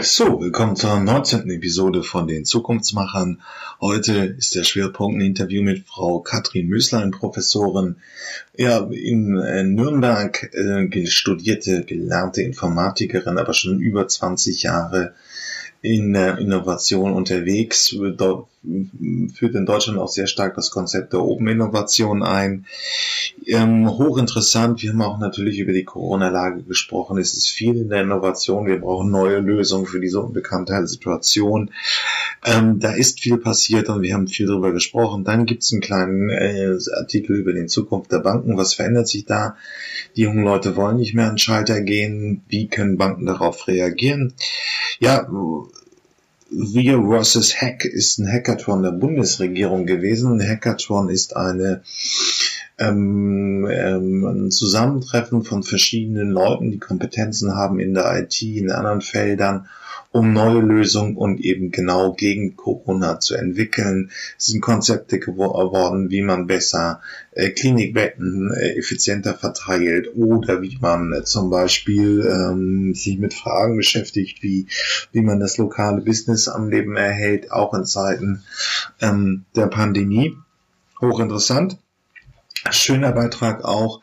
So, willkommen zur 19. Episode von den Zukunftsmachern. Heute ist der Schwerpunkt ein Interview mit Frau Katrin Möslein, Professorin, ja, in äh, Nürnberg äh, studierte, gelernte Informatikerin, aber schon über 20 Jahre in der Innovation unterwegs, führt in Deutschland auch sehr stark das Konzept der Open Innovation ein. Ähm, hochinteressant, wir haben auch natürlich über die Corona-Lage gesprochen. Es ist viel in der Innovation. Wir brauchen neue Lösungen für diese unbekannte Situation. Ähm, da ist viel passiert und wir haben viel darüber gesprochen. Dann gibt es einen kleinen äh, Artikel über die Zukunft der Banken. Was verändert sich da? Die jungen Leute wollen nicht mehr an Schalter gehen. Wie können Banken darauf reagieren? Ja, Wir vs. Hack ist ein Hackathon der Bundesregierung gewesen. Ein Hackathon ist eine ähm, ähm, ein Zusammentreffen von verschiedenen Leuten, die Kompetenzen haben in der IT, in anderen Feldern, um neue Lösungen und eben genau gegen Corona zu entwickeln. Es sind Konzepte geworden, wie man besser äh, Klinikbetten äh, effizienter verteilt oder wie man äh, zum Beispiel ähm, sich mit Fragen beschäftigt, wie, wie man das lokale Business am Leben erhält, auch in Zeiten ähm, der Pandemie. Hochinteressant. Schöner Beitrag auch.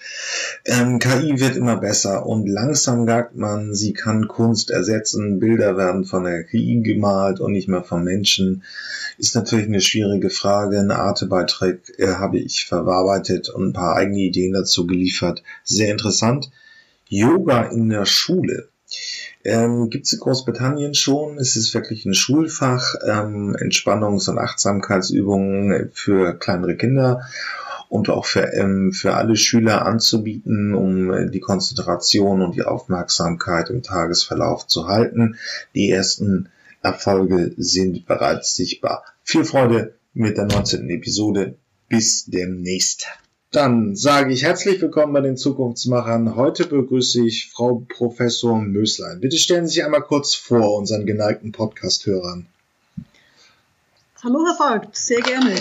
Ähm, KI wird immer besser und langsam sagt man, sie kann Kunst ersetzen. Bilder werden von der KI gemalt und nicht mehr von Menschen. Ist natürlich eine schwierige Frage. Ein Artebeitrag äh, habe ich verarbeitet und ein paar eigene Ideen dazu geliefert. Sehr interessant. Yoga in der Schule. Ähm, Gibt es in Großbritannien schon. Es ist wirklich ein Schulfach. Ähm, Entspannungs- und Achtsamkeitsübungen für kleinere Kinder und auch für, ähm, für alle Schüler anzubieten, um äh, die Konzentration und die Aufmerksamkeit im Tagesverlauf zu halten. Die ersten Erfolge sind bereits sichtbar. Viel Freude mit der 19. Episode. Bis demnächst. Dann sage ich herzlich willkommen bei den Zukunftsmachern. Heute begrüße ich Frau Professor Möslein. Bitte stellen Sie sich einmal kurz vor unseren geneigten Podcast-Hörern. Hallo Herr Vogt, sehr gerne.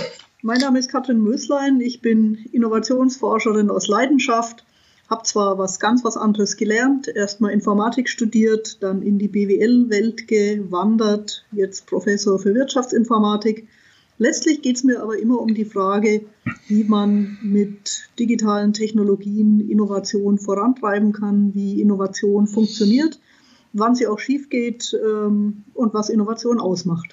Mein Name ist Katrin Möslein. Ich bin Innovationsforscherin aus Leidenschaft. Habe zwar was ganz was anderes gelernt, erstmal Informatik studiert, dann in die BWL-Welt gewandert, jetzt Professor für Wirtschaftsinformatik. Letztlich geht es mir aber immer um die Frage, wie man mit digitalen Technologien Innovation vorantreiben kann, wie Innovation funktioniert, wann sie auch schief geht ähm, und was Innovation ausmacht.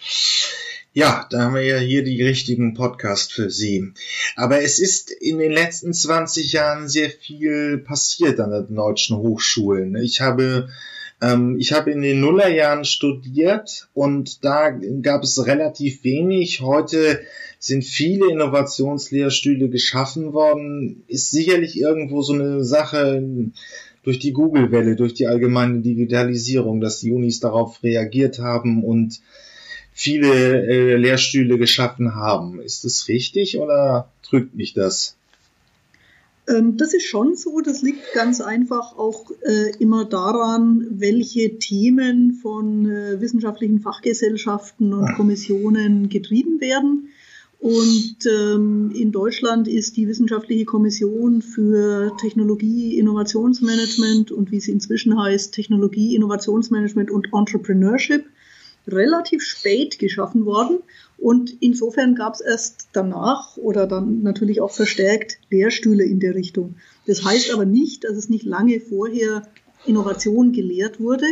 Ja, da haben wir ja hier die richtigen Podcast für Sie. Aber es ist in den letzten 20 Jahren sehr viel passiert an den deutschen Hochschulen. Ich habe ähm, ich habe in den Nullerjahren studiert und da gab es relativ wenig. Heute sind viele Innovationslehrstühle geschaffen worden. Ist sicherlich irgendwo so eine Sache durch die Google-Welle, durch die allgemeine Digitalisierung, dass die Unis darauf reagiert haben und viele äh, Lehrstühle geschaffen haben. Ist das richtig oder trügt mich das? Ähm, das ist schon so. Das liegt ganz einfach auch äh, immer daran, welche Themen von äh, wissenschaftlichen Fachgesellschaften und Kommissionen getrieben werden. Und ähm, in Deutschland ist die Wissenschaftliche Kommission für Technologie, Innovationsmanagement und wie sie inzwischen heißt, Technologie, Innovationsmanagement und Entrepreneurship relativ spät geschaffen worden und insofern gab es erst danach oder dann natürlich auch verstärkt Lehrstühle in der Richtung. Das heißt aber nicht, dass es nicht lange vorher Innovation gelehrt wurde.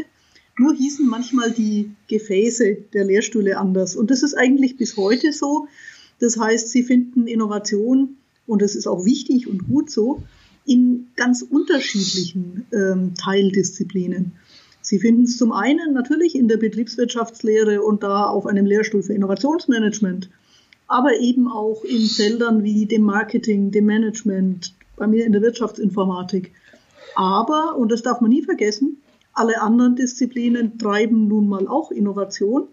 Nur hießen manchmal die Gefäße der Lehrstühle anders. Und das ist eigentlich bis heute so. Das heißt, sie finden Innovation, und das ist auch wichtig und gut so, in ganz unterschiedlichen ähm, Teildisziplinen. Sie finden es zum einen natürlich in der Betriebswirtschaftslehre und da auf einem Lehrstuhl für Innovationsmanagement, aber eben auch in Feldern wie dem Marketing, dem Management, bei mir in der Wirtschaftsinformatik. Aber, und das darf man nie vergessen, alle anderen Disziplinen treiben nun mal auch Innovation.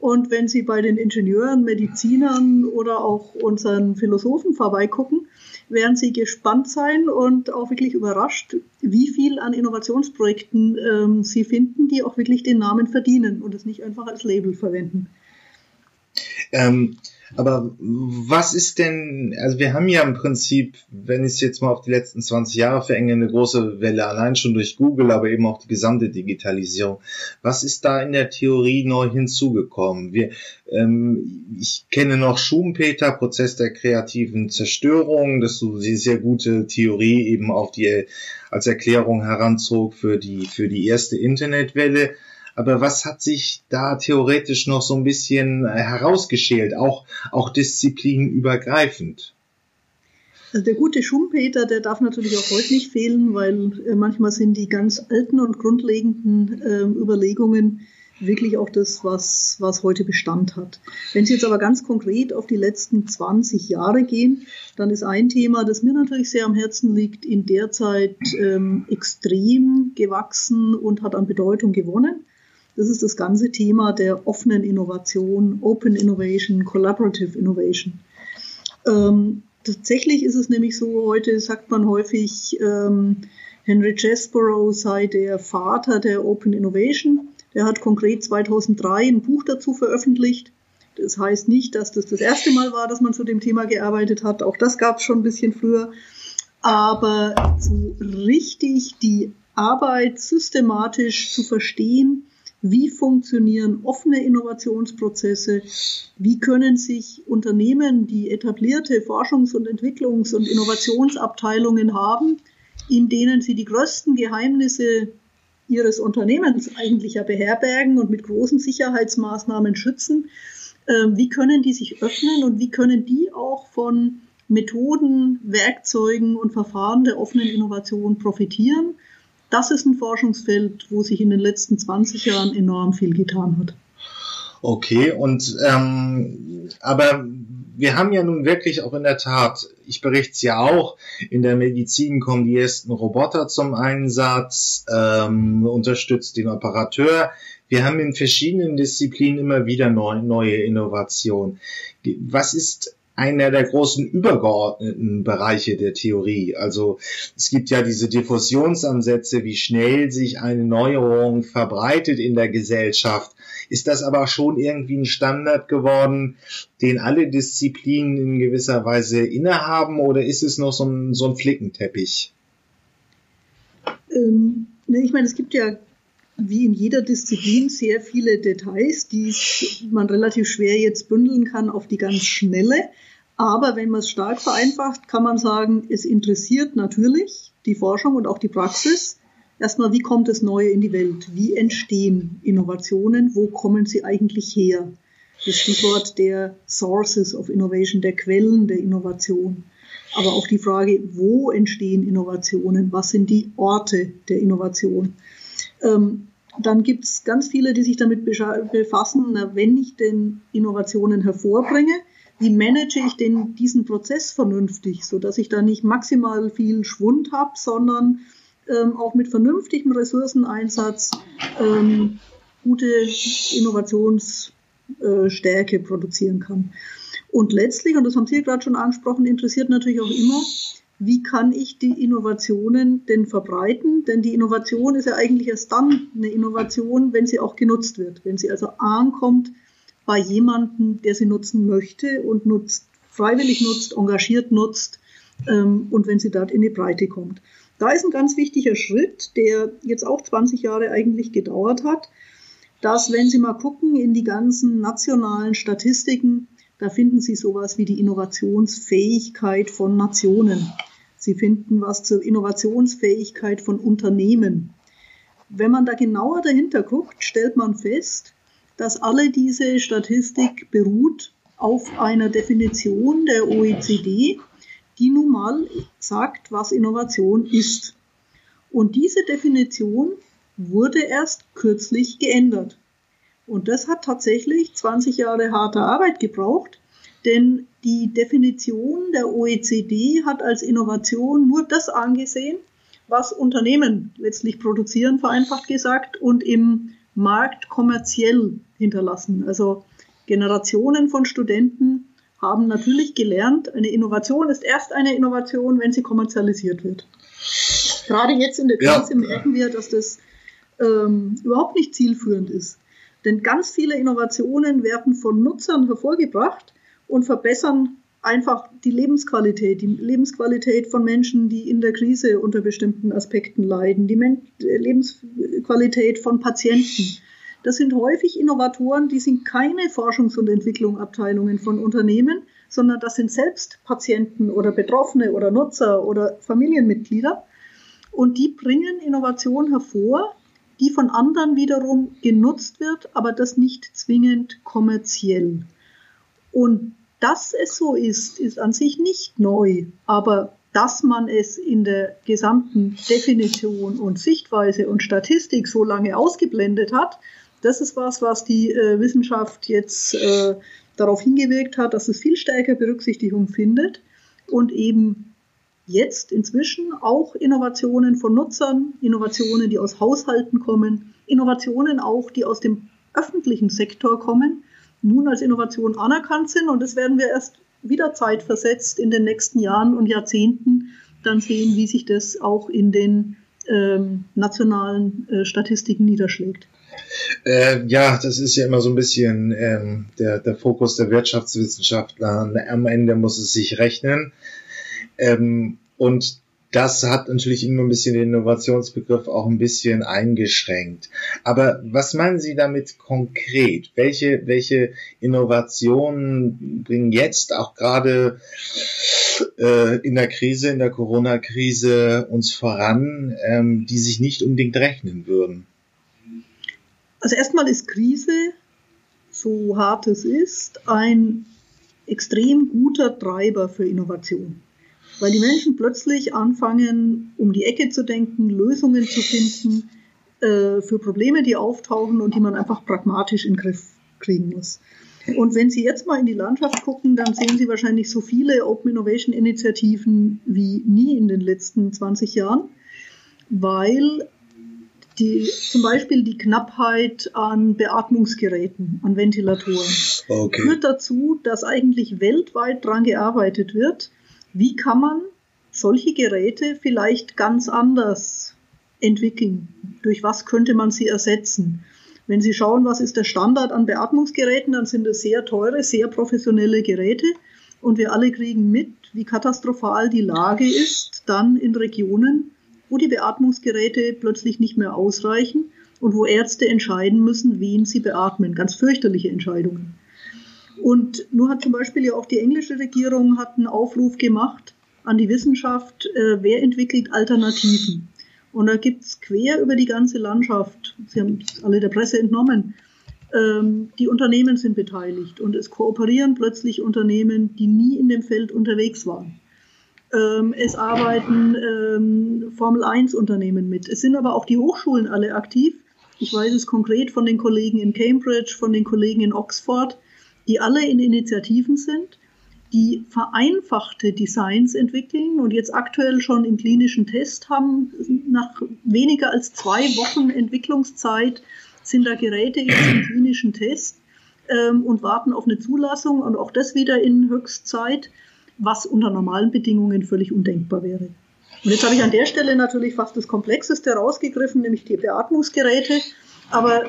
Und wenn Sie bei den Ingenieuren, Medizinern oder auch unseren Philosophen vorbeigucken, werden Sie gespannt sein und auch wirklich überrascht, wie viel an Innovationsprojekten ähm, Sie finden, die auch wirklich den Namen verdienen und es nicht einfach als Label verwenden. Ähm, Aber was ist denn, also wir haben ja im Prinzip, wenn ich es jetzt mal auf die letzten 20 Jahre verenge, eine große Welle allein schon durch Google, aber eben auch die gesamte Digitalisierung. Was ist da in der Theorie neu hinzugekommen? Wir, ähm, ich kenne noch Schumpeter, Prozess der kreativen Zerstörung, das so eine sehr gute Theorie eben auf die als Erklärung heranzog für die für die erste Internetwelle. Aber was hat sich da theoretisch noch so ein bisschen herausgeschält, auch, auch disziplinübergreifend? Also der gute Schumpeter, der darf natürlich auch heute nicht fehlen, weil äh, manchmal sind die ganz alten und grundlegenden äh, Überlegungen wirklich auch das, was, was heute Bestand hat. Wenn Sie jetzt aber ganz konkret auf die letzten 20 Jahre gehen, dann ist ein Thema, das mir natürlich sehr am Herzen liegt, in der Zeit ähm, extrem gewachsen und hat an Bedeutung gewonnen. Das ist das ganze Thema der offenen Innovation, Open Innovation, Collaborative Innovation. Ähm, tatsächlich ist es nämlich so, heute sagt man häufig, ähm, Henry Chesborough sei der Vater der Open Innovation. Der hat konkret 2003 ein Buch dazu veröffentlicht. Das heißt nicht, dass das das erste Mal war, dass man zu dem Thema gearbeitet hat. Auch das gab es schon ein bisschen früher. Aber so richtig die Arbeit systematisch zu verstehen, wie funktionieren offene Innovationsprozesse? Wie können sich Unternehmen, die etablierte Forschungs- und Entwicklungs- und Innovationsabteilungen haben, in denen sie die größten Geheimnisse ihres Unternehmens eigentlich ja beherbergen und mit großen Sicherheitsmaßnahmen schützen, ähm, wie können die sich öffnen und wie können die auch von Methoden, Werkzeugen und Verfahren der offenen Innovation profitieren das ist ein Forschungsfeld, wo sich in den letzten 20 Jahren enorm viel getan hat. Okay, und ähm, aber wir haben ja nun wirklich auch in der Tat, ich berichte es ja auch, in der Medizin kommen die ersten Roboter zum Einsatz, ähm, unterstützt den Operateur. Wir haben in verschiedenen Disziplinen immer wieder neu, neue Innovationen. Was ist einer der großen übergeordneten Bereiche der Theorie. Also es gibt ja diese Diffusionsansätze, wie schnell sich eine Neuerung verbreitet in der Gesellschaft. Ist das aber schon irgendwie ein Standard geworden, den alle Disziplinen in gewisser Weise innehaben oder ist es noch so ein, so ein Flickenteppich? Ähm, ne, ich meine, es gibt ja wie in jeder Disziplin sehr viele Details, die man relativ schwer jetzt bündeln kann auf die ganz schnelle. Aber wenn man es stark vereinfacht, kann man sagen, es interessiert natürlich die Forschung und auch die Praxis. Erstmal, wie kommt das Neue in die Welt? Wie entstehen Innovationen? Wo kommen sie eigentlich her? Das Stichwort der Sources of Innovation, der Quellen der Innovation. Aber auch die Frage, wo entstehen Innovationen? Was sind die Orte der Innovation? Ähm, dann gibt es ganz viele, die sich damit befassen, na, wenn ich denn Innovationen hervorbringe, wie manage ich denn diesen Prozess vernünftig, sodass ich da nicht maximal viel Schwund habe, sondern ähm, auch mit vernünftigem Ressourceneinsatz ähm, gute Innovationsstärke äh, produzieren kann. Und letztlich, und das haben Sie gerade schon angesprochen, interessiert natürlich auch immer, wie kann ich die Innovationen denn verbreiten? Denn die Innovation ist ja eigentlich erst dann eine Innovation, wenn sie auch genutzt wird, wenn sie also ankommt bei jemandem, der sie nutzen möchte und nutzt, freiwillig nutzt, engagiert nutzt ähm, und wenn sie dort in die Breite kommt. Da ist ein ganz wichtiger Schritt, der jetzt auch 20 Jahre eigentlich gedauert hat, dass wenn Sie mal gucken in die ganzen nationalen Statistiken, da finden Sie sowas wie die Innovationsfähigkeit von Nationen. Sie finden was zur Innovationsfähigkeit von Unternehmen. Wenn man da genauer dahinter guckt, stellt man fest, dass alle diese Statistik beruht auf einer Definition der OECD, die nun mal sagt, was Innovation ist. Und diese Definition wurde erst kürzlich geändert. Und das hat tatsächlich 20 Jahre harter Arbeit gebraucht, denn die Definition der OECD hat als Innovation nur das angesehen, was Unternehmen letztlich produzieren, vereinfacht gesagt, und im Markt kommerziell hinterlassen. Also Generationen von Studenten haben natürlich gelernt, eine Innovation ist erst eine Innovation, wenn sie kommerzialisiert wird. Gerade jetzt in der Krise ja. merken wir, dass das ähm, überhaupt nicht zielführend ist. Denn ganz viele Innovationen werden von Nutzern hervorgebracht und verbessern einfach die Lebensqualität, die Lebensqualität von Menschen, die in der Krise unter bestimmten Aspekten leiden, die Men Lebensqualität von Patienten. Das sind häufig Innovatoren, die sind keine Forschungs- und Entwicklungsabteilungen von Unternehmen, sondern das sind selbst Patienten oder Betroffene oder Nutzer oder Familienmitglieder. Und die bringen Innovation hervor, die von anderen wiederum genutzt wird, aber das nicht zwingend kommerziell. Und dass es so ist, ist an sich nicht neu, aber dass man es in der gesamten Definition und Sichtweise und Statistik so lange ausgeblendet hat, das ist was, was die äh, Wissenschaft jetzt äh, darauf hingewirkt hat, dass es viel stärker Berücksichtigung findet und eben jetzt inzwischen auch Innovationen von Nutzern, Innovationen, die aus Haushalten kommen, Innovationen auch, die aus dem öffentlichen Sektor kommen, nun als Innovation anerkannt sind. Und das werden wir erst wieder zeitversetzt in den nächsten Jahren und Jahrzehnten dann sehen, wie sich das auch in den ähm, nationalen äh, Statistiken niederschlägt. Äh, ja, das ist ja immer so ein bisschen ähm, der, der Fokus der Wirtschaftswissenschaftler. Am Ende muss es sich rechnen. Ähm, und das hat natürlich immer ein bisschen den Innovationsbegriff auch ein bisschen eingeschränkt. Aber was meinen Sie damit konkret? Welche, welche Innovationen bringen jetzt auch gerade äh, in der Krise, in der Corona-Krise uns voran, ähm, die sich nicht unbedingt rechnen würden? Also erstmal ist Krise, so hart es ist, ein extrem guter Treiber für Innovation. Weil die Menschen plötzlich anfangen, um die Ecke zu denken, Lösungen zu finden äh, für Probleme, die auftauchen und die man einfach pragmatisch in den Griff kriegen muss. Und wenn Sie jetzt mal in die Landschaft gucken, dann sehen Sie wahrscheinlich so viele Open Innovation Initiativen wie nie in den letzten 20 Jahren, weil die, zum Beispiel die Knappheit an Beatmungsgeräten, an Ventilatoren, okay. führt dazu, dass eigentlich weltweit daran gearbeitet wird, wie kann man solche Geräte vielleicht ganz anders entwickeln? Durch was könnte man sie ersetzen? Wenn Sie schauen, was ist der Standard an Beatmungsgeräten, dann sind es sehr teure, sehr professionelle Geräte. Und wir alle kriegen mit, wie katastrophal die Lage ist, dann in Regionen, wo die Beatmungsgeräte plötzlich nicht mehr ausreichen und wo Ärzte entscheiden müssen, wen sie beatmen. Ganz fürchterliche Entscheidungen. Und nur hat zum Beispiel ja auch die englische Regierung hat einen Aufruf gemacht an die Wissenschaft, äh, wer entwickelt Alternativen. Und da gibt es quer über die ganze Landschaft, Sie haben es alle der Presse entnommen, ähm, die Unternehmen sind beteiligt und es kooperieren plötzlich Unternehmen, die nie in dem Feld unterwegs waren. Ähm, es arbeiten ähm, Formel-1-Unternehmen mit. Es sind aber auch die Hochschulen alle aktiv. Ich weiß es konkret von den Kollegen in Cambridge, von den Kollegen in Oxford, die alle in Initiativen sind, die vereinfachte Designs entwickeln und jetzt aktuell schon im klinischen Test haben. Nach weniger als zwei Wochen Entwicklungszeit sind da Geräte jetzt im klinischen Test ähm, und warten auf eine Zulassung und auch das wieder in Höchstzeit was unter normalen Bedingungen völlig undenkbar wäre. Und jetzt habe ich an der Stelle natürlich fast das Komplexeste rausgegriffen, nämlich die Beatmungsgeräte. Aber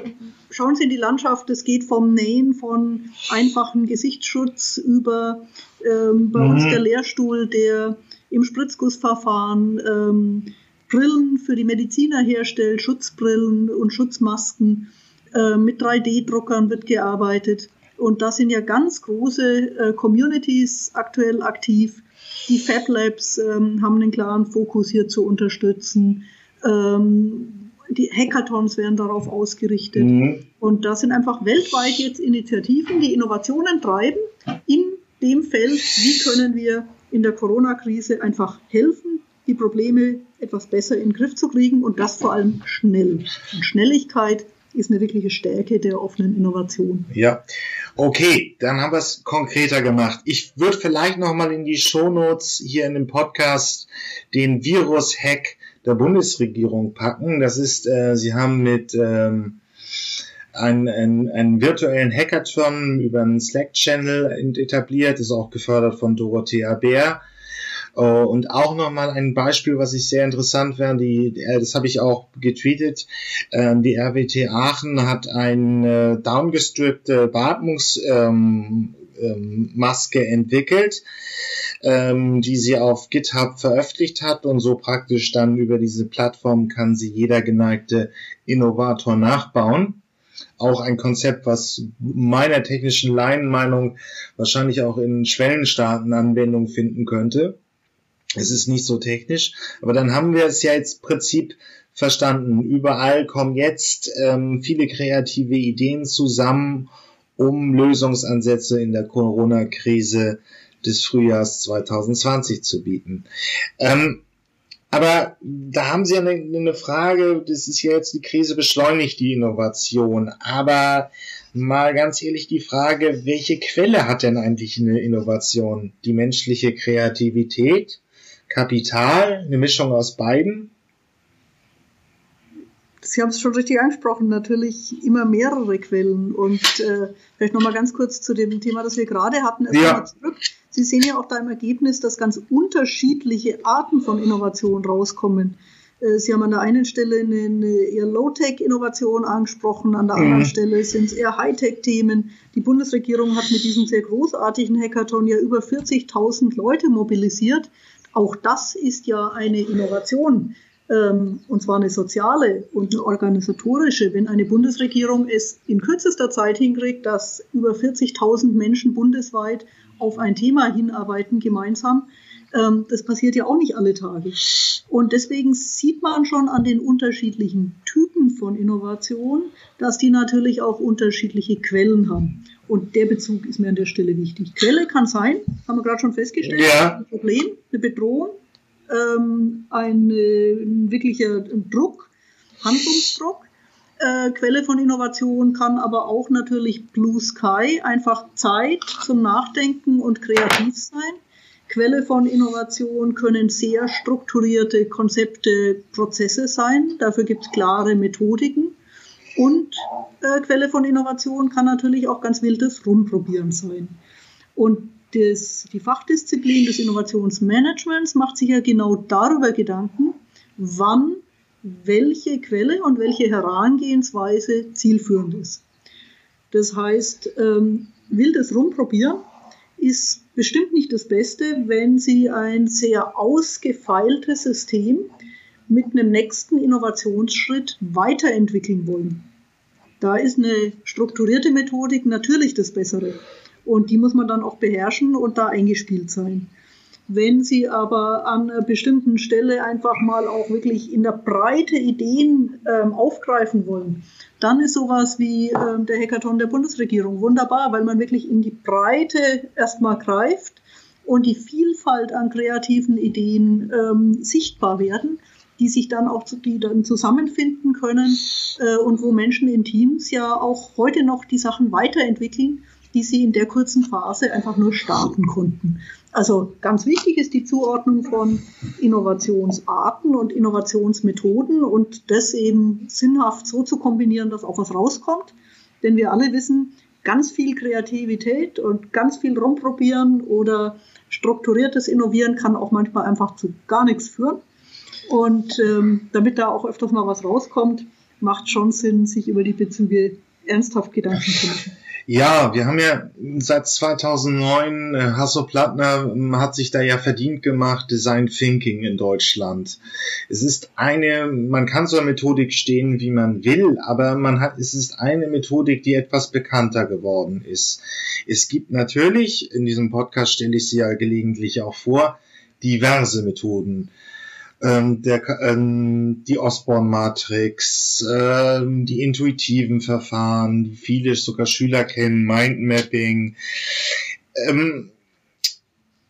schauen Sie in die Landschaft, es geht vom Nähen von einfachen Gesichtsschutz über ähm, bei mhm. uns der Lehrstuhl, der im Spritzgussverfahren ähm, Brillen für die Mediziner herstellt, Schutzbrillen und Schutzmasken. Äh, mit 3D-Druckern wird gearbeitet. Und da sind ja ganz große äh, Communities aktuell aktiv. Die Fab Labs ähm, haben einen klaren Fokus hier zu unterstützen. Ähm, die Hackathons werden darauf ausgerichtet. Mhm. Und da sind einfach weltweit jetzt Initiativen, die Innovationen treiben in dem Feld, wie können wir in der Corona-Krise einfach helfen, die Probleme etwas besser in den Griff zu kriegen und das vor allem schnell. Und Schnelligkeit ist eine wirkliche Stärke der offenen Innovation. Ja, okay, dann haben wir es konkreter gemacht. Ich würde vielleicht nochmal in die Shownotes hier in dem Podcast den Virus-Hack der Bundesregierung packen. Das ist, äh, Sie haben mit ähm, einen, einen, einen virtuellen Hackathon über einen Slack-Channel etabliert, ist auch gefördert von Dorothea Bär äh, und auch nochmal ein Beispiel, was ich sehr interessant wäre, die, äh, das habe ich auch getweetet, ähm, die RWT Aachen hat eine downgestrippte Beatmungs, ähm, ähm, Maske entwickelt, ähm, die sie auf GitHub veröffentlicht hat und so praktisch dann über diese Plattform kann sie jeder geneigte Innovator nachbauen. Auch ein Konzept, was meiner technischen Laienmeinung wahrscheinlich auch in Schwellenstaaten Anwendung finden könnte. Es ist nicht so technisch, aber dann haben wir es ja jetzt Prinzip verstanden. Überall kommen jetzt ähm, viele kreative Ideen zusammen, um Lösungsansätze in der Corona-Krise des Frühjahrs 2020 zu bieten. Ähm, aber da haben Sie eine, eine Frage, das ist ja jetzt die Krise beschleunigt die Innovation, aber mal ganz ehrlich die Frage, welche Quelle hat denn eigentlich eine Innovation? Die menschliche Kreativität, Kapital, eine Mischung aus beiden? Sie haben es schon richtig angesprochen, natürlich immer mehrere Quellen. Und äh, vielleicht nochmal ganz kurz zu dem Thema, das wir gerade hatten. Ja. Zurück. Sie sehen ja auch da im Ergebnis, dass ganz unterschiedliche Arten von Innovation rauskommen. Äh, Sie haben an der einen Stelle eine, eine eher Low-Tech-Innovation angesprochen, an der mhm. anderen Stelle sind es eher High-Tech-Themen. Die Bundesregierung hat mit diesem sehr großartigen Hackathon ja über 40.000 Leute mobilisiert. Auch das ist ja eine Innovation und zwar eine soziale und eine organisatorische, wenn eine Bundesregierung es in kürzester Zeit hinkriegt, dass über 40.000 Menschen bundesweit auf ein Thema hinarbeiten gemeinsam. Ähm, das passiert ja auch nicht alle Tage. Und deswegen sieht man schon an den unterschiedlichen Typen von Innovation, dass die natürlich auch unterschiedliche Quellen haben. Und der Bezug ist mir an der Stelle wichtig. Quelle kann sein, haben wir gerade schon festgestellt, ja. ein Problem, eine Bedrohung, ähm, ein, ein wirklicher Druck, Handlungsdruck. Äh, Quelle von Innovation kann aber auch natürlich Blue Sky, einfach Zeit zum Nachdenken und kreativ sein. Quelle von Innovation können sehr strukturierte Konzepte, Prozesse sein. Dafür gibt es klare Methodiken. Und äh, Quelle von Innovation kann natürlich auch ganz wildes Rumprobieren sein. Und das, die Fachdisziplin des Innovationsmanagements macht sich ja genau darüber Gedanken, wann welche Quelle und welche Herangehensweise zielführend ist. Das heißt, ähm, wildes Rumprobieren ist bestimmt nicht das Beste, wenn Sie ein sehr ausgefeiltes System mit einem nächsten Innovationsschritt weiterentwickeln wollen. Da ist eine strukturierte Methodik natürlich das Bessere. Und die muss man dann auch beherrschen und da eingespielt sein. Wenn Sie aber an einer bestimmten Stelle einfach mal auch wirklich in der Breite Ideen ähm, aufgreifen wollen, dann ist sowas wie ähm, der Hackathon der Bundesregierung wunderbar, weil man wirklich in die Breite erstmal greift und die Vielfalt an kreativen Ideen ähm, sichtbar werden, die sich dann auch die dann zusammenfinden können äh, und wo Menschen in Teams ja auch heute noch die Sachen weiterentwickeln die sie in der kurzen Phase einfach nur starten konnten. Also ganz wichtig ist die Zuordnung von Innovationsarten und Innovationsmethoden und das eben sinnhaft so zu kombinieren, dass auch was rauskommt. Denn wir alle wissen, ganz viel Kreativität und ganz viel rumprobieren oder strukturiertes Innovieren kann auch manchmal einfach zu gar nichts führen. Und ähm, damit da auch öfters mal was rauskommt, macht schon Sinn, sich über die Bezüge ernsthaft Gedanken zu machen. Ja, wir haben ja seit 2009, äh, Hasso Plattner ähm, hat sich da ja verdient gemacht, Design Thinking in Deutschland. Es ist eine, man kann zur Methodik stehen, wie man will, aber man hat, es ist eine Methodik, die etwas bekannter geworden ist. Es gibt natürlich, in diesem Podcast stelle ich sie ja gelegentlich auch vor, diverse Methoden ähm, der, ähm, die Osborne-Matrix, ähm, die intuitiven Verfahren, viele sogar Schüler kennen, Mindmapping. Ähm,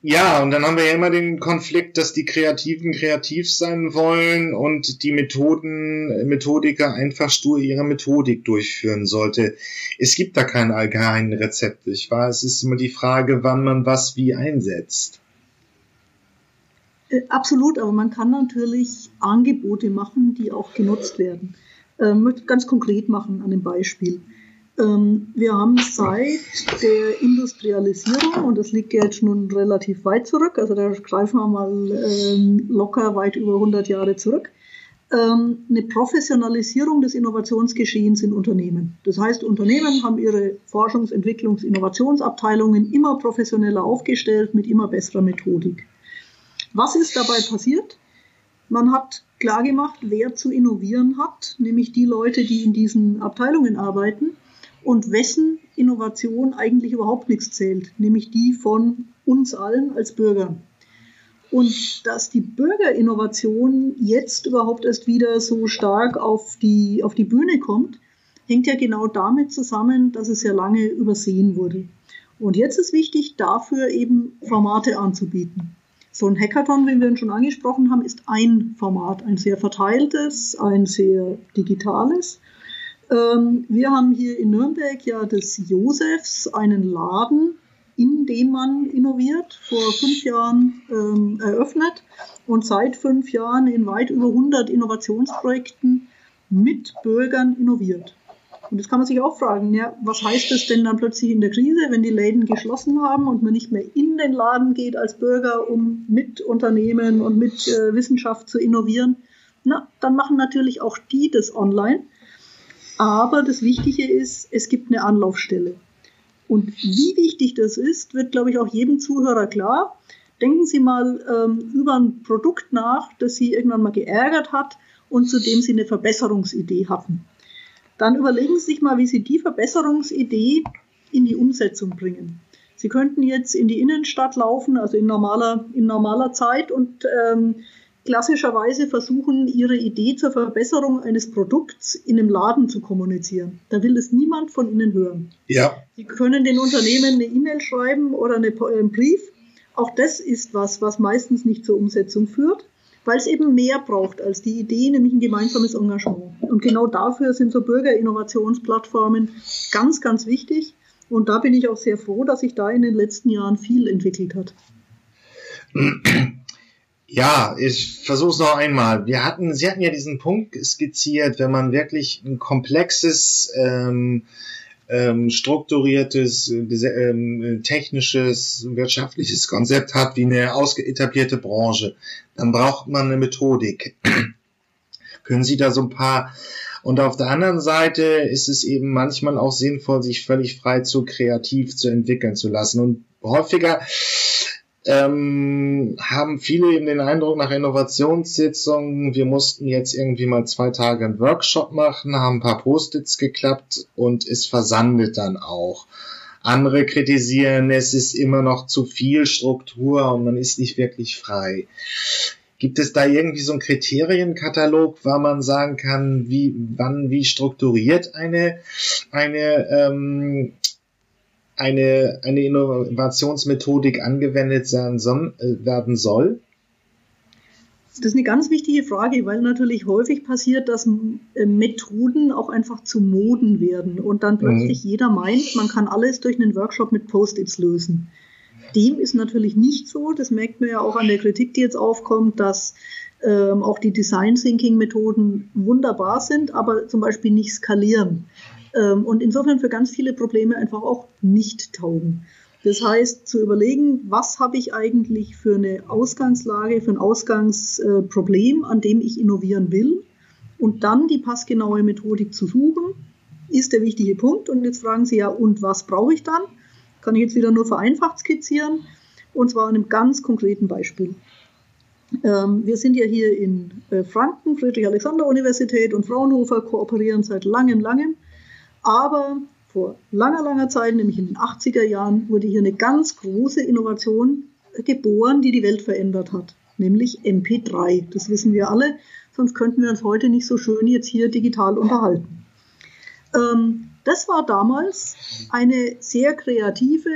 ja, und dann haben wir ja immer den Konflikt, dass die Kreativen kreativ sein wollen und die Methoden, Methodiker einfach stur ihre Methodik durchführen sollte. Es gibt da kein allgemein Rezept. Ich weiß, es ist immer die Frage, wann man was wie einsetzt. Äh, absolut, aber man kann natürlich Angebote machen, die auch genutzt werden. Ähm, möchte ganz konkret machen an dem Beispiel. Ähm, wir haben seit der Industrialisierung, und das liegt jetzt schon relativ weit zurück, also da greifen wir mal ähm, locker weit über 100 Jahre zurück, eine Professionalisierung des Innovationsgeschehens in Unternehmen. Das heißt, Unternehmen haben ihre Forschungs-, Entwicklungs-, Innovationsabteilungen immer professioneller aufgestellt mit immer besserer Methodik. Was ist dabei passiert? Man hat klargemacht, wer zu innovieren hat, nämlich die Leute, die in diesen Abteilungen arbeiten und wessen Innovation eigentlich überhaupt nichts zählt, nämlich die von uns allen als Bürgern. Und dass die Bürgerinnovation jetzt überhaupt erst wieder so stark auf die, auf die Bühne kommt, hängt ja genau damit zusammen, dass es ja lange übersehen wurde. Und jetzt ist wichtig, dafür eben Formate anzubieten. So ein Hackathon, wie wir ihn schon angesprochen haben, ist ein Format, ein sehr verteiltes, ein sehr digitales. Ähm, wir haben hier in Nürnberg ja des Josefs einen Laden, in dem man innoviert, vor fünf Jahren ähm, eröffnet und seit fünf Jahren in weit über 100 Innovationsprojekten mit Bürgern innoviert. Und jetzt kann man sich auch fragen, ja, was heißt das denn dann plötzlich in der Krise, wenn die Läden geschlossen haben und man nicht mehr in den Laden geht als Bürger, um mit Unternehmen und mit äh, Wissenschaft zu innovieren? Na, dann machen natürlich auch die das online. Aber das Wichtige ist, es gibt eine Anlaufstelle. Und wie wichtig das ist, wird, glaube ich, auch jedem Zuhörer klar. Denken Sie mal ähm, über ein Produkt nach, das Sie irgendwann mal geärgert hat und zu dem Sie eine Verbesserungsidee hatten. Dann überlegen Sie sich mal, wie Sie die Verbesserungsidee in die Umsetzung bringen. Sie könnten jetzt in die Innenstadt laufen, also in normaler, in normaler Zeit und ähm, klassischerweise versuchen, ihre Idee zur Verbesserung eines Produkts in einem Laden zu kommunizieren. Da will es niemand von Ihnen hören. Ja. Sie können den Unternehmen eine E-Mail schreiben oder eine, einen Brief. Auch das ist was, was meistens nicht zur Umsetzung führt, weil es eben mehr braucht als die Idee, nämlich ein gemeinsames Engagement. Und genau dafür sind so Bürgerinnovationsplattformen ganz, ganz wichtig. Und da bin ich auch sehr froh, dass sich da in den letzten Jahren viel entwickelt hat. Ja, ich versuche es noch einmal. Wir hatten, Sie hatten ja diesen Punkt skizziert, wenn man wirklich ein komplexes, ähm, ähm, strukturiertes, äh, ähm, technisches, wirtschaftliches Konzept hat, wie eine ausgeetablierte Branche, dann braucht man eine Methodik. Können Sie da so ein paar und auf der anderen Seite ist es eben manchmal auch sinnvoll, sich völlig frei zu kreativ zu entwickeln zu lassen. Und häufiger ähm, haben viele eben den Eindruck nach Innovationssitzungen, wir mussten jetzt irgendwie mal zwei Tage einen Workshop machen, haben ein paar Post-its geklappt und es versandet dann auch. Andere kritisieren, es ist immer noch zu viel Struktur und man ist nicht wirklich frei. Gibt es da irgendwie so einen Kriterienkatalog, wo man sagen kann, wie, wann, wie strukturiert eine, eine ähm, eine, eine Innovationsmethodik angewendet sein, äh, werden soll? Das ist eine ganz wichtige Frage, weil natürlich häufig passiert, dass äh, Methoden auch einfach zu Moden werden und dann plötzlich mhm. jeder meint, man kann alles durch einen Workshop mit Post-its lösen. Dem ist natürlich nicht so. Das merkt man ja auch an der Kritik, die jetzt aufkommt, dass ähm, auch die Design Thinking Methoden wunderbar sind, aber zum Beispiel nicht skalieren. Ähm, und insofern für ganz viele Probleme einfach auch nicht taugen. Das heißt, zu überlegen, was habe ich eigentlich für eine Ausgangslage, für ein Ausgangsproblem, an dem ich innovieren will, und dann die passgenaue Methodik zu suchen, ist der wichtige Punkt. Und jetzt fragen Sie ja, und was brauche ich dann? Kann ich jetzt wieder nur vereinfacht skizzieren, und zwar an einem ganz konkreten Beispiel. Ähm, wir sind ja hier in äh, Franken, Friedrich-Alexander-Universität und Fraunhofer kooperieren seit langem, langem. Aber vor langer, langer Zeit, nämlich in den 80er Jahren, wurde hier eine ganz große Innovation geboren, die die Welt verändert hat, nämlich MP3. Das wissen wir alle, sonst könnten wir uns heute nicht so schön jetzt hier digital unterhalten. Ähm, das war damals eine sehr kreative,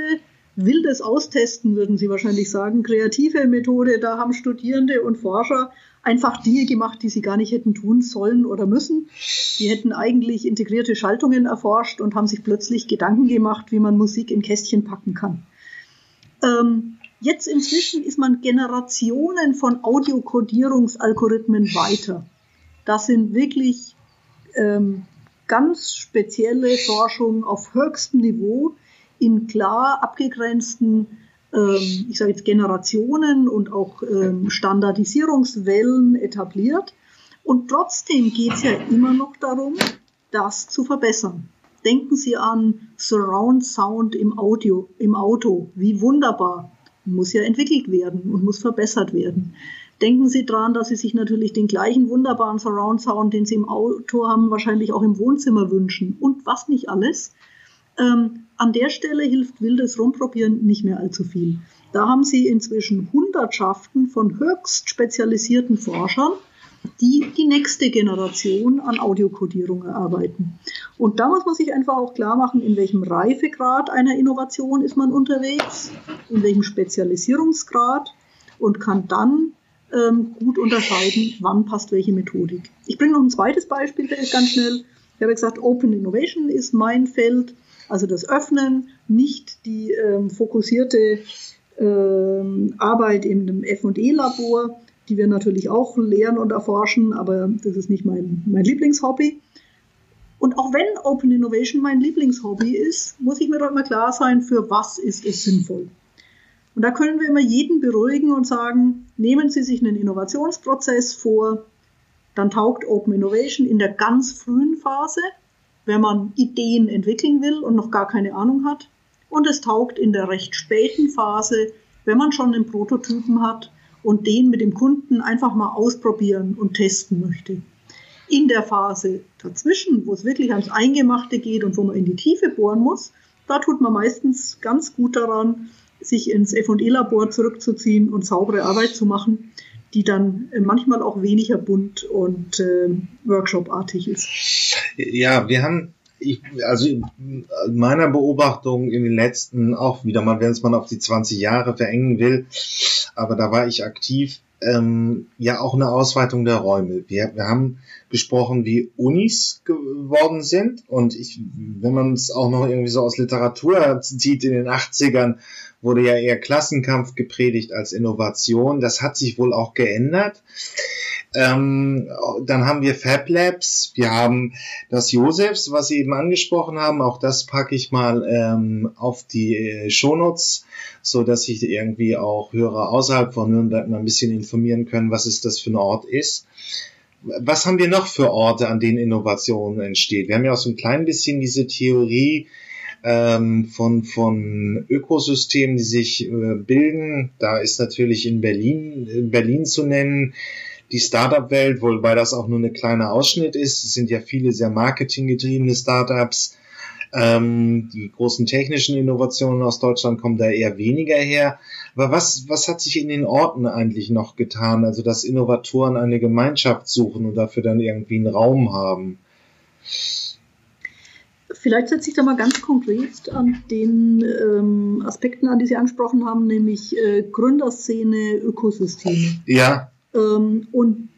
wildes Austesten, würden Sie wahrscheinlich sagen, kreative Methode. Da haben Studierende und Forscher einfach Dinge gemacht, die sie gar nicht hätten tun sollen oder müssen. Die hätten eigentlich integrierte Schaltungen erforscht und haben sich plötzlich Gedanken gemacht, wie man Musik in Kästchen packen kann. Ähm, jetzt inzwischen ist man Generationen von Audiokodierungsalgorithmen weiter. Das sind wirklich ähm, ganz spezielle Forschungen auf höchstem Niveau in klar abgegrenzten ähm, ich sage jetzt Generationen und auch ähm, Standardisierungswellen etabliert. Und trotzdem geht es ja immer noch darum, das zu verbessern. Denken Sie an Surround Sound im Audio, im Auto. Wie wunderbar. Muss ja entwickelt werden und muss verbessert werden. Denken Sie daran, dass Sie sich natürlich den gleichen wunderbaren Surround Sound, den Sie im Auto haben, wahrscheinlich auch im Wohnzimmer wünschen. Und was nicht alles. Ähm, an der Stelle hilft wildes Rumprobieren nicht mehr allzu viel. Da haben Sie inzwischen Hundertschaften von höchst spezialisierten Forschern, die die nächste Generation an Audiokodierung erarbeiten. Und da muss man sich einfach auch klar machen, in welchem Reifegrad einer Innovation ist man unterwegs, in welchem Spezialisierungsgrad und kann dann ähm, gut unterscheiden, wann passt welche Methodik. Ich bringe noch ein zweites Beispiel ganz schnell. Ich habe gesagt, Open Innovation ist mein Feld, also das Öffnen, nicht die ähm, fokussierte ähm, Arbeit in einem F&E-Labor, die wir natürlich auch lehren und erforschen, aber das ist nicht mein, mein Lieblingshobby. Und auch wenn Open Innovation mein Lieblingshobby ist, muss ich mir doch immer klar sein, für was ist es sinnvoll. Und da können wir immer jeden beruhigen und sagen, nehmen Sie sich einen Innovationsprozess vor, dann taugt Open Innovation in der ganz frühen Phase, wenn man Ideen entwickeln will und noch gar keine Ahnung hat. Und es taugt in der recht späten Phase, wenn man schon einen Prototypen hat und den mit dem Kunden einfach mal ausprobieren und testen möchte. In der Phase dazwischen, wo es wirklich ans Eingemachte geht und wo man in die Tiefe bohren muss, da tut man meistens ganz gut daran, sich ins F&E-Labor zurückzuziehen und saubere Arbeit zu machen, die dann manchmal auch weniger bunt und äh, workshopartig ist. Ja, wir haben, ich, also in meiner Beobachtung in den letzten, auch wieder mal, wenn es man auf die 20 Jahre verengen will, aber da war ich aktiv, ähm, ja auch eine Ausweitung der Räume. Wir, wir haben besprochen, wie Unis geworden sind und ich, wenn man es auch noch irgendwie so aus Literatur zieht in den 80ern, wurde ja eher Klassenkampf gepredigt als Innovation. Das hat sich wohl auch geändert. Ähm, dann haben wir Fab Labs, wir haben das Josefs, was Sie eben angesprochen haben. Auch das packe ich mal ähm, auf die äh, Shownotes, so dass sich irgendwie auch Hörer außerhalb von Nürnberg mal ein bisschen informieren können, was es das für ein Ort ist. Was haben wir noch für Orte, an denen Innovation entsteht? Wir haben ja auch so ein klein bisschen diese Theorie, ähm, von, von Ökosystemen, die sich äh, bilden. Da ist natürlich in Berlin, in Berlin zu nennen, die Startup-Welt, wobei das auch nur ein kleiner Ausschnitt ist. Es sind ja viele sehr marketinggetriebene Startups. Ähm, die großen technischen Innovationen aus Deutschland kommen da eher weniger her. Aber was, was hat sich in den Orten eigentlich noch getan? Also, dass Innovatoren eine Gemeinschaft suchen und dafür dann irgendwie einen Raum haben. Vielleicht setze ich da mal ganz konkret an den ähm, Aspekten an, die Sie angesprochen haben, nämlich äh, Gründerszene, Ökosysteme. Ja. Ähm, und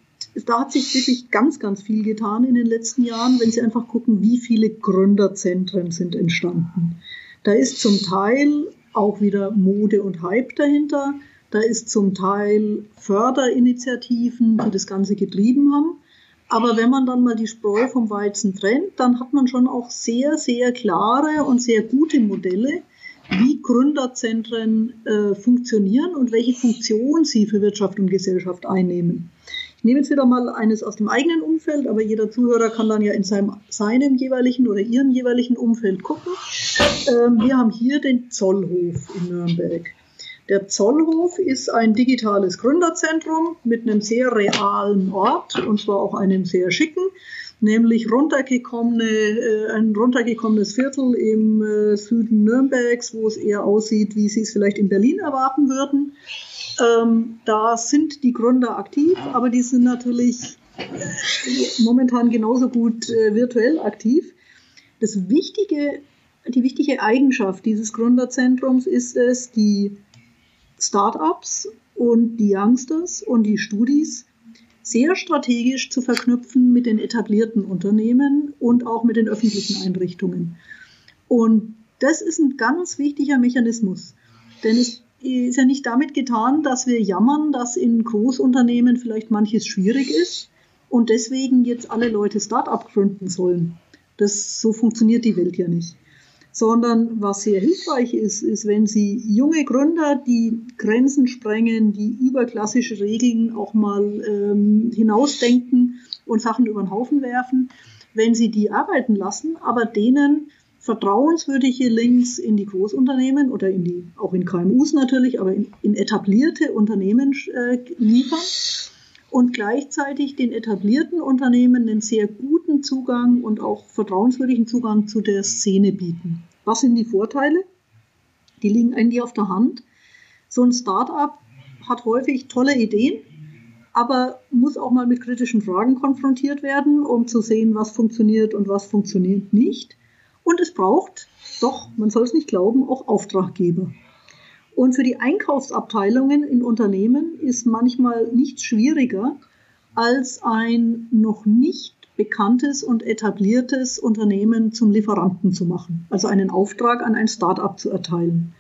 da hat sich wirklich ganz, ganz viel getan in den letzten Jahren, wenn Sie einfach gucken, wie viele Gründerzentren sind entstanden. Da ist zum Teil auch wieder Mode und Hype dahinter. Da ist zum Teil Förderinitiativen, die das Ganze getrieben haben. Aber wenn man dann mal die Spreu vom Weizen trennt, dann hat man schon auch sehr, sehr klare und sehr gute Modelle, wie Gründerzentren äh, funktionieren und welche Funktion sie für Wirtschaft und Gesellschaft einnehmen. Ich nehme jetzt wieder mal eines aus dem eigenen Umfeld, aber jeder Zuhörer kann dann ja in seinem, seinem jeweiligen oder ihrem jeweiligen Umfeld gucken. Ähm, wir haben hier den Zollhof in Nürnberg. Der Zollhof ist ein digitales Gründerzentrum mit einem sehr realen Ort und zwar auch einem sehr schicken, nämlich runtergekommene, äh, ein runtergekommenes Viertel im äh, Süden Nürnbergs, wo es eher aussieht, wie Sie es vielleicht in Berlin erwarten würden. Ähm, da sind die Gründer aktiv, aber die sind natürlich äh, momentan genauso gut äh, virtuell aktiv. Das wichtige, die wichtige Eigenschaft dieses Gründerzentrums ist es, die Startups und die Youngsters und die Studis sehr strategisch zu verknüpfen mit den etablierten Unternehmen und auch mit den öffentlichen Einrichtungen. Und das ist ein ganz wichtiger Mechanismus, denn es ist ja nicht damit getan, dass wir jammern, dass in Großunternehmen vielleicht manches schwierig ist und deswegen jetzt alle Leute Start-up gründen sollen. Das, so funktioniert die Welt ja nicht sondern was sehr hilfreich ist, ist, wenn Sie junge Gründer, die Grenzen sprengen, die über klassische Regeln auch mal ähm, hinausdenken und Sachen über den Haufen werfen, wenn Sie die arbeiten lassen, aber denen vertrauenswürdige Links in die Großunternehmen oder in die, auch in KMUs natürlich, aber in, in etablierte Unternehmen äh, liefern und gleichzeitig den etablierten Unternehmen einen sehr guten Zugang und auch vertrauenswürdigen Zugang zu der Szene bieten. Was sind die Vorteile? Die liegen eigentlich auf der Hand. So ein Startup hat häufig tolle Ideen, aber muss auch mal mit kritischen Fragen konfrontiert werden, um zu sehen, was funktioniert und was funktioniert nicht. Und es braucht, doch, man soll es nicht glauben, auch Auftraggeber. Und für die Einkaufsabteilungen in Unternehmen ist manchmal nichts schwieriger, als ein noch nicht bekanntes und etabliertes Unternehmen zum Lieferanten zu machen, also einen Auftrag an ein Start-up zu erteilen.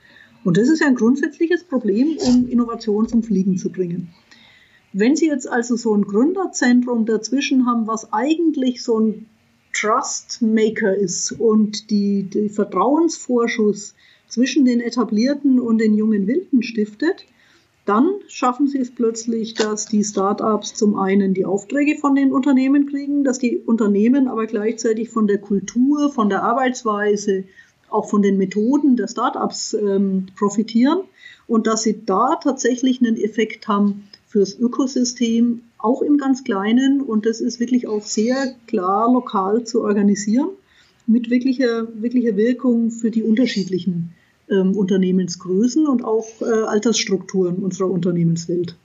Und das ist ja ein grundsätzliches Problem, um Innovation zum Fliegen zu bringen. Wenn Sie jetzt also so ein Gründerzentrum dazwischen haben, was eigentlich so ein Trust Maker ist und die, die Vertrauensvorschuss zwischen den etablierten und den jungen Wilden stiftet, dann schaffen sie es plötzlich, dass die Startups zum einen die Aufträge von den Unternehmen kriegen, dass die Unternehmen aber gleichzeitig von der Kultur, von der Arbeitsweise, auch von den Methoden der Startups ähm, profitieren und dass sie da tatsächlich einen Effekt haben fürs Ökosystem, auch im ganz Kleinen. Und das ist wirklich auch sehr klar lokal zu organisieren mit wirklicher, wirklicher Wirkung für die unterschiedlichen ähm, Unternehmensgrößen und auch äh, Altersstrukturen unserer Unternehmenswelt.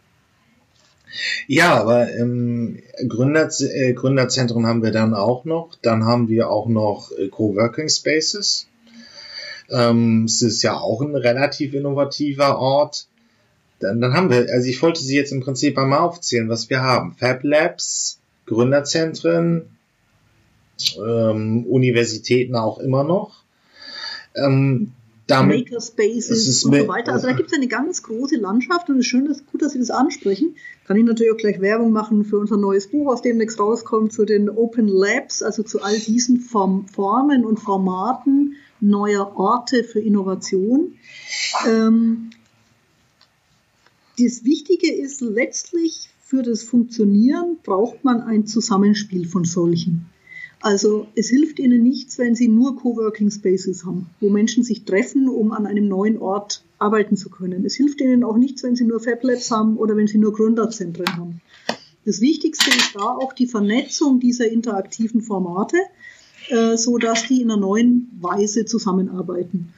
Ja, aber ähm, Gründer, äh, Gründerzentren haben wir dann auch noch. Dann haben wir auch noch äh, Coworking Spaces. Ähm, es ist ja auch ein relativ innovativer Ort. Dann, dann haben wir, also ich wollte sie jetzt im Prinzip einmal aufzählen, was wir haben. Fab Labs, Gründerzentren, ähm, Universitäten auch immer noch. Ähm, damit, Makerspaces und so weiter. Also da gibt es eine ganz große Landschaft und es ist schön, dass, gut, dass Sie das ansprechen. Kann ich natürlich auch gleich Werbung machen für unser neues Buch, aus dem demnächst rauskommt, zu den Open Labs, also zu all diesen Form, Formen und Formaten neuer Orte für Innovation. Ähm, das Wichtige ist letztlich, für das Funktionieren braucht man ein Zusammenspiel von solchen. Also es hilft ihnen nichts, wenn sie nur Coworking Spaces haben, wo Menschen sich treffen, um an einem neuen Ort arbeiten zu können. Es hilft ihnen auch nichts, wenn sie nur Fab Labs haben oder wenn sie nur Gründerzentren haben. Das Wichtigste ist da auch die Vernetzung dieser interaktiven Formate, äh, so dass die in einer neuen Weise zusammenarbeiten.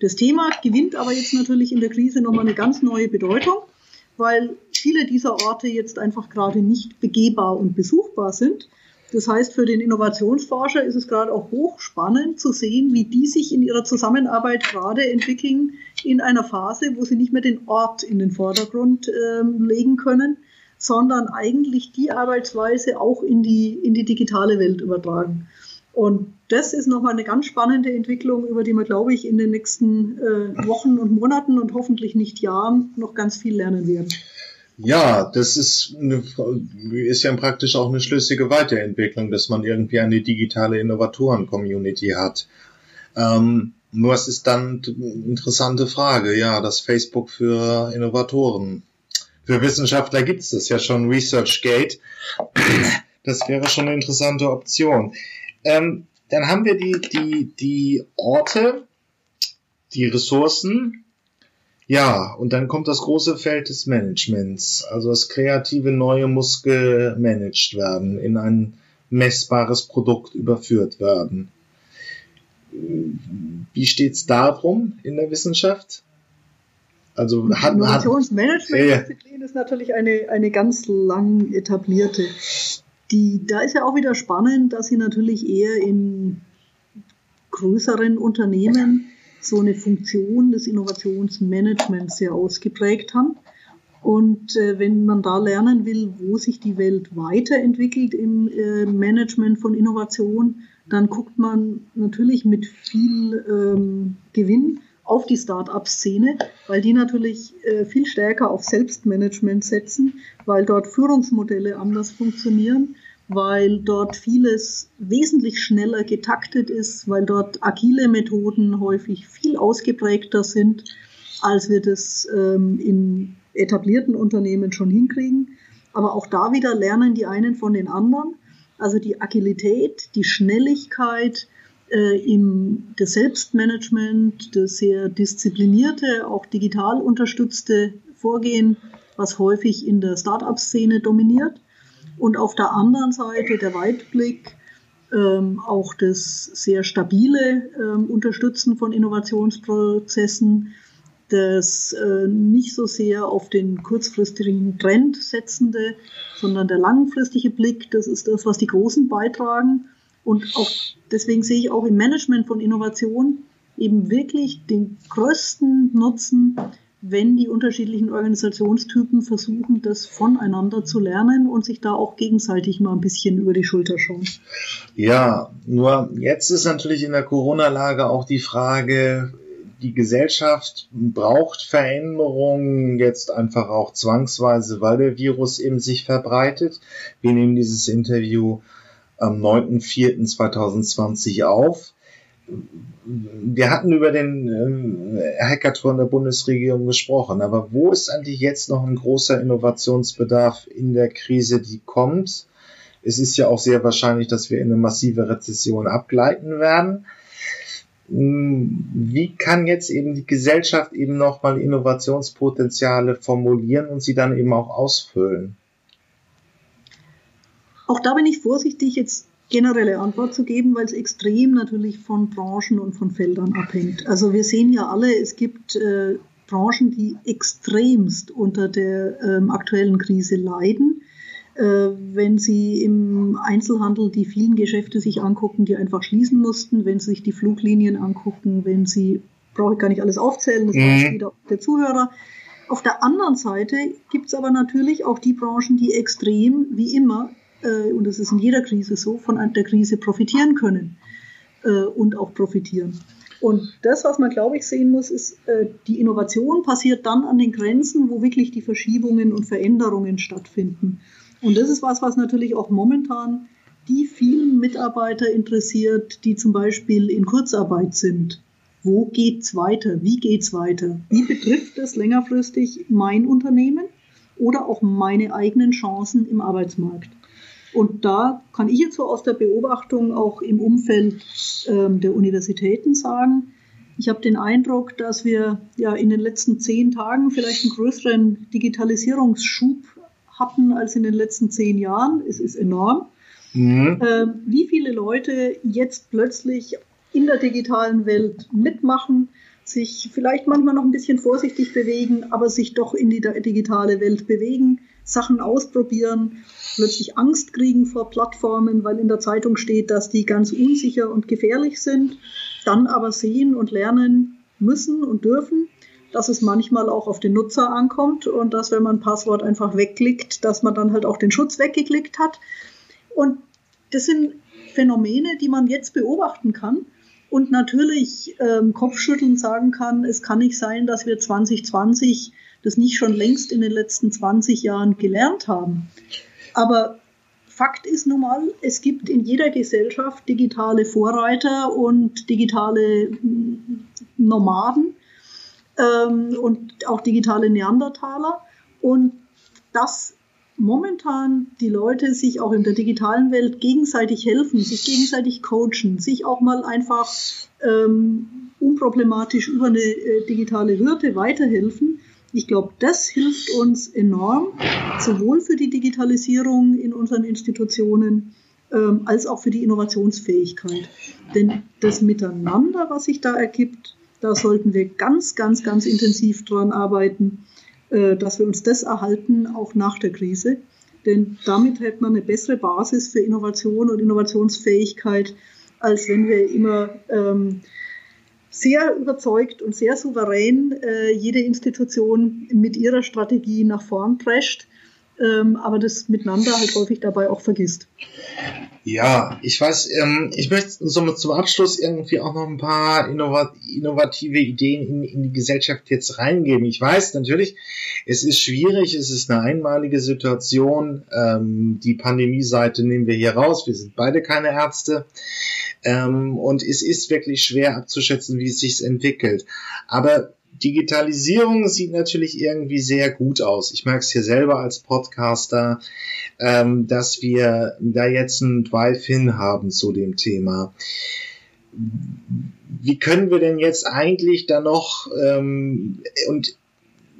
Das Thema gewinnt aber jetzt natürlich in der Krise nochmal eine ganz neue Bedeutung, weil viele dieser Orte jetzt einfach gerade nicht begehbar und besuchbar sind. Das heißt, für den Innovationsforscher ist es gerade auch hochspannend zu sehen, wie die sich in ihrer Zusammenarbeit gerade entwickeln in einer Phase, wo sie nicht mehr den Ort in den Vordergrund äh, legen können, sondern eigentlich die Arbeitsweise auch in die, in die digitale Welt übertragen. Und das ist nochmal eine ganz spannende Entwicklung, über die wir, glaube ich, in den nächsten äh, Wochen und Monaten und hoffentlich nicht Jahren noch ganz viel lernen werden. Ja, das ist, eine, ist ja praktisch auch eine schlüssige Weiterentwicklung, dass man irgendwie eine digitale Innovatoren-Community hat. Ähm, nur es ist dann eine interessante Frage, ja, das Facebook für Innovatoren. Für Wissenschaftler gibt es das ja schon, ResearchGate. Das wäre schon eine interessante Option. Ähm, dann haben wir die, die, die Orte, die Ressourcen, ja, und dann kommt das große Feld des Managements. Also das kreative Neue muss gemanagt werden, in ein messbares Produkt überführt werden. Wie steht's darum in der Wissenschaft? Also hat Innovationsmanagement-Disziplin ja. ist natürlich eine, eine ganz lang etablierte. Die, da ist ja auch wieder spannend, dass sie natürlich eher in größeren Unternehmen so eine Funktion des Innovationsmanagements sehr ausgeprägt haben. Und äh, wenn man da lernen will, wo sich die Welt weiterentwickelt im äh, Management von Innovation, dann guckt man natürlich mit viel ähm, Gewinn auf die Start-up-Szene, weil die natürlich äh, viel stärker auf Selbstmanagement setzen, weil dort Führungsmodelle anders funktionieren, weil dort vieles wesentlich schneller getaktet ist, weil dort agile Methoden häufig viel ausgeprägter sind, als wir das ähm, in etablierten Unternehmen schon hinkriegen. Aber auch da wieder lernen die einen von den anderen. Also die Agilität, die Schnelligkeit äh, im das Selbstmanagement, das sehr disziplinierte, auch digital unterstützte Vorgehen, was häufig in der Start-up-Szene dominiert und auf der anderen Seite der Weitblick, ähm, auch das sehr stabile ähm, Unterstützen von Innovationsprozessen, das äh, nicht so sehr auf den kurzfristigen Trend setzende, sondern der langfristige Blick, das ist das, was die Großen beitragen. Und auch deswegen sehe ich auch im Management von Innovation eben wirklich den größten Nutzen wenn die unterschiedlichen Organisationstypen versuchen, das voneinander zu lernen und sich da auch gegenseitig mal ein bisschen über die Schulter schauen. Ja, nur jetzt ist natürlich in der Corona-Lage auch die Frage, die Gesellschaft braucht Veränderungen jetzt einfach auch zwangsweise, weil der Virus eben sich verbreitet. Wir nehmen dieses Interview am 9.4.2020 auf wir hatten über den äh, Hackathon der Bundesregierung gesprochen, aber wo ist eigentlich jetzt noch ein großer Innovationsbedarf in der Krise, die kommt? Es ist ja auch sehr wahrscheinlich, dass wir in eine massive Rezession abgleiten werden. Hm, wie kann jetzt eben die Gesellschaft eben nochmal Innovationspotenziale formulieren und sie dann eben auch ausfüllen? Auch da bin ich vorsichtig, jetzt generelle Antwort zu geben, weil es extrem natürlich von Branchen und von Feldern abhängt. Also wir sehen ja alle, es gibt äh, Branchen, die extremst unter der ähm, aktuellen Krise leiden. Äh, wenn Sie im Einzelhandel die vielen Geschäfte sich angucken, die einfach schließen mussten, wenn Sie sich die Fluglinien angucken, wenn Sie, brauche ich gar nicht alles aufzählen, das weiß mhm. jeder der Zuhörer. Auf der anderen Seite gibt es aber natürlich auch die Branchen, die extrem, wie immer, äh, und das ist in jeder Krise so, von der Krise profitieren können äh, und auch profitieren. Und das, was man, glaube ich, sehen muss, ist, äh, die Innovation passiert dann an den Grenzen, wo wirklich die Verschiebungen und Veränderungen stattfinden. Und das ist was, was natürlich auch momentan die vielen Mitarbeiter interessiert, die zum Beispiel in Kurzarbeit sind. Wo geht's weiter? Wie geht's weiter? Wie betrifft es längerfristig mein Unternehmen oder auch meine eigenen Chancen im Arbeitsmarkt? Und da kann ich jetzt so aus der Beobachtung auch im Umfeld ähm, der Universitäten sagen, ich habe den Eindruck, dass wir ja in den letzten zehn Tagen vielleicht einen größeren Digitalisierungsschub hatten als in den letzten zehn Jahren. Es ist enorm. Mhm. Ähm, wie viele Leute jetzt plötzlich in der digitalen Welt mitmachen, sich vielleicht manchmal noch ein bisschen vorsichtig bewegen, aber sich doch in die digitale Welt bewegen, Sachen ausprobieren, plötzlich Angst kriegen vor Plattformen, weil in der Zeitung steht, dass die ganz unsicher und gefährlich sind, dann aber sehen und lernen müssen und dürfen, dass es manchmal auch auf den Nutzer ankommt und dass, wenn man ein Passwort einfach wegklickt, dass man dann halt auch den Schutz weggeklickt hat. Und das sind Phänomene, die man jetzt beobachten kann und natürlich ähm, Kopfschütteln sagen kann, es kann nicht sein, dass wir 2020 das nicht schon längst in den letzten 20 Jahren gelernt haben. Aber Fakt ist nun mal, es gibt in jeder Gesellschaft digitale Vorreiter und digitale mm, Nomaden ähm, und auch digitale Neandertaler. Und dass momentan die Leute sich auch in der digitalen Welt gegenseitig helfen, sich gegenseitig coachen, sich auch mal einfach ähm, unproblematisch über eine äh, digitale Hürde weiterhelfen, ich glaube, das hilft uns enorm, sowohl für die Digitalisierung in unseren Institutionen ähm, als auch für die Innovationsfähigkeit. Denn das Miteinander, was sich da ergibt, da sollten wir ganz, ganz, ganz intensiv dran arbeiten, äh, dass wir uns das erhalten, auch nach der Krise. Denn damit hält man eine bessere Basis für Innovation und Innovationsfähigkeit, als wenn wir immer ähm, sehr überzeugt und sehr souverän äh, jede Institution mit ihrer Strategie nach vorn prescht. ähm, aber das Miteinander halt häufig dabei auch vergisst. Ja, ich weiß, ähm, ich möchte somit zum Abschluss irgendwie auch noch ein paar innovat innovative Ideen in, in die Gesellschaft jetzt reingeben. Ich weiß natürlich, es ist schwierig, es ist eine einmalige Situation. Ähm, die Pandemie-Seite nehmen wir hier raus. Wir sind beide keine Ärzte. Ähm, und es ist wirklich schwer abzuschätzen, wie es sich entwickelt. Aber Digitalisierung sieht natürlich irgendwie sehr gut aus. Ich merke es hier selber als Podcaster, ähm, dass wir da jetzt einen Drive-In haben zu dem Thema. Wie können wir denn jetzt eigentlich da noch ähm, und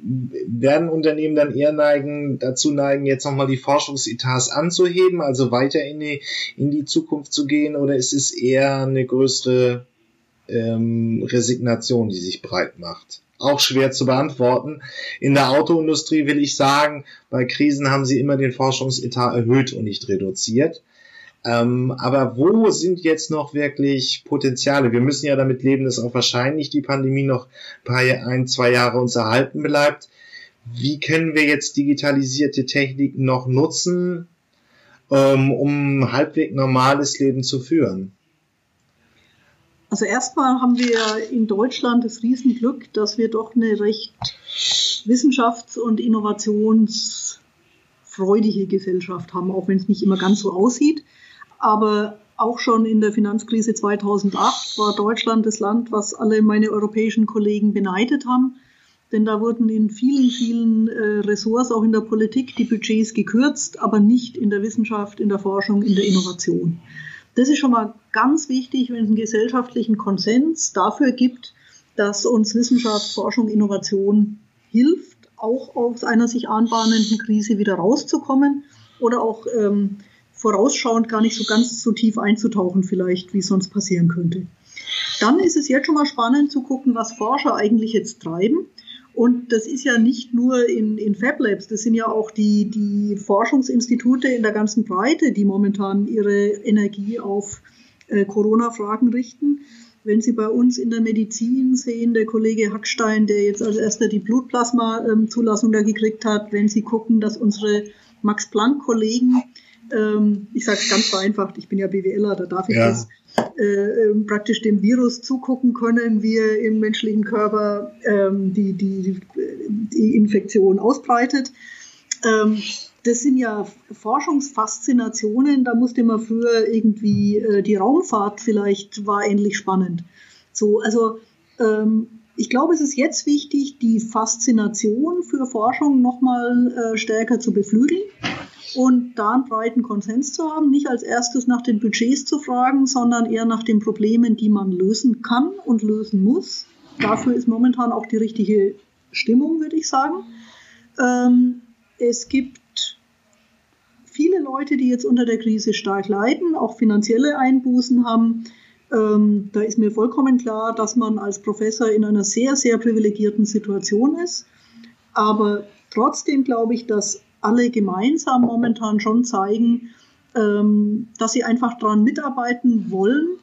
werden Unternehmen dann eher neigen, dazu neigen, jetzt nochmal die Forschungsetats anzuheben, also weiter in die, in die Zukunft zu gehen, oder ist es eher eine größere ähm, Resignation, die sich breit macht? Auch schwer zu beantworten. In der Autoindustrie will ich sagen, bei Krisen haben sie immer den Forschungsetat erhöht und nicht reduziert. Ähm, aber wo sind jetzt noch wirklich Potenziale? Wir müssen ja damit leben, dass auch wahrscheinlich die Pandemie noch ein, zwei Jahre uns erhalten bleibt. Wie können wir jetzt digitalisierte Techniken noch nutzen, ähm, um halbwegs normales Leben zu führen? Also erstmal haben wir in Deutschland das Riesenglück, dass wir doch eine recht wissenschafts- und innovationsfreudige Gesellschaft haben, auch wenn es nicht immer ganz so aussieht. Aber auch schon in der Finanzkrise 2008 war Deutschland das Land, was alle meine europäischen Kollegen beneidet haben. Denn da wurden in vielen, vielen äh, Ressorts, auch in der Politik, die Budgets gekürzt, aber nicht in der Wissenschaft, in der Forschung, in der Innovation. Das ist schon mal ganz wichtig, wenn es einen gesellschaftlichen Konsens dafür gibt, dass uns Wissenschaft, Forschung, Innovation hilft, auch aus einer sich anbahnenden Krise wieder rauszukommen oder auch ähm, vorausschauend gar nicht so ganz so tief einzutauchen, vielleicht, wie es sonst passieren könnte. Dann ist es jetzt schon mal spannend zu gucken, was Forscher eigentlich jetzt treiben. Und das ist ja nicht nur in, in Fab Labs, das sind ja auch die, die Forschungsinstitute in der ganzen Breite, die momentan ihre Energie auf äh, Corona-Fragen richten. Wenn Sie bei uns in der Medizin sehen, der Kollege Hackstein, der jetzt als erster die Blutplasma-Zulassung ähm, da gekriegt hat, wenn Sie gucken, dass unsere Max-Planck-Kollegen, ähm, ich sage es ganz vereinfacht, ich bin ja BWLer, da darf ich ja. das, äh, ähm, praktisch dem Virus zugucken können, wie er im menschlichen Körper ähm, die, die, die Infektion ausbreitet. Ähm, das sind ja Forschungsfaszinationen, da musste man früher irgendwie äh, die Raumfahrt vielleicht war ähnlich spannend. So, also ähm, ich glaube, es ist jetzt wichtig, die Faszination für Forschung nochmal äh, stärker zu beflügeln und da einen breiten Konsens zu haben, nicht als erstes nach den Budgets zu fragen, sondern eher nach den Problemen, die man lösen kann und lösen muss. Dafür ist momentan auch die richtige Stimmung, würde ich sagen. Ähm, es gibt viele Leute, die jetzt unter der Krise stark leiden, auch finanzielle Einbußen haben. Ähm, da ist mir vollkommen klar, dass man als Professor in einer sehr, sehr privilegierten Situation ist. Aber trotzdem glaube ich, dass alle gemeinsam momentan schon zeigen, ähm, dass sie einfach daran mitarbeiten wollen,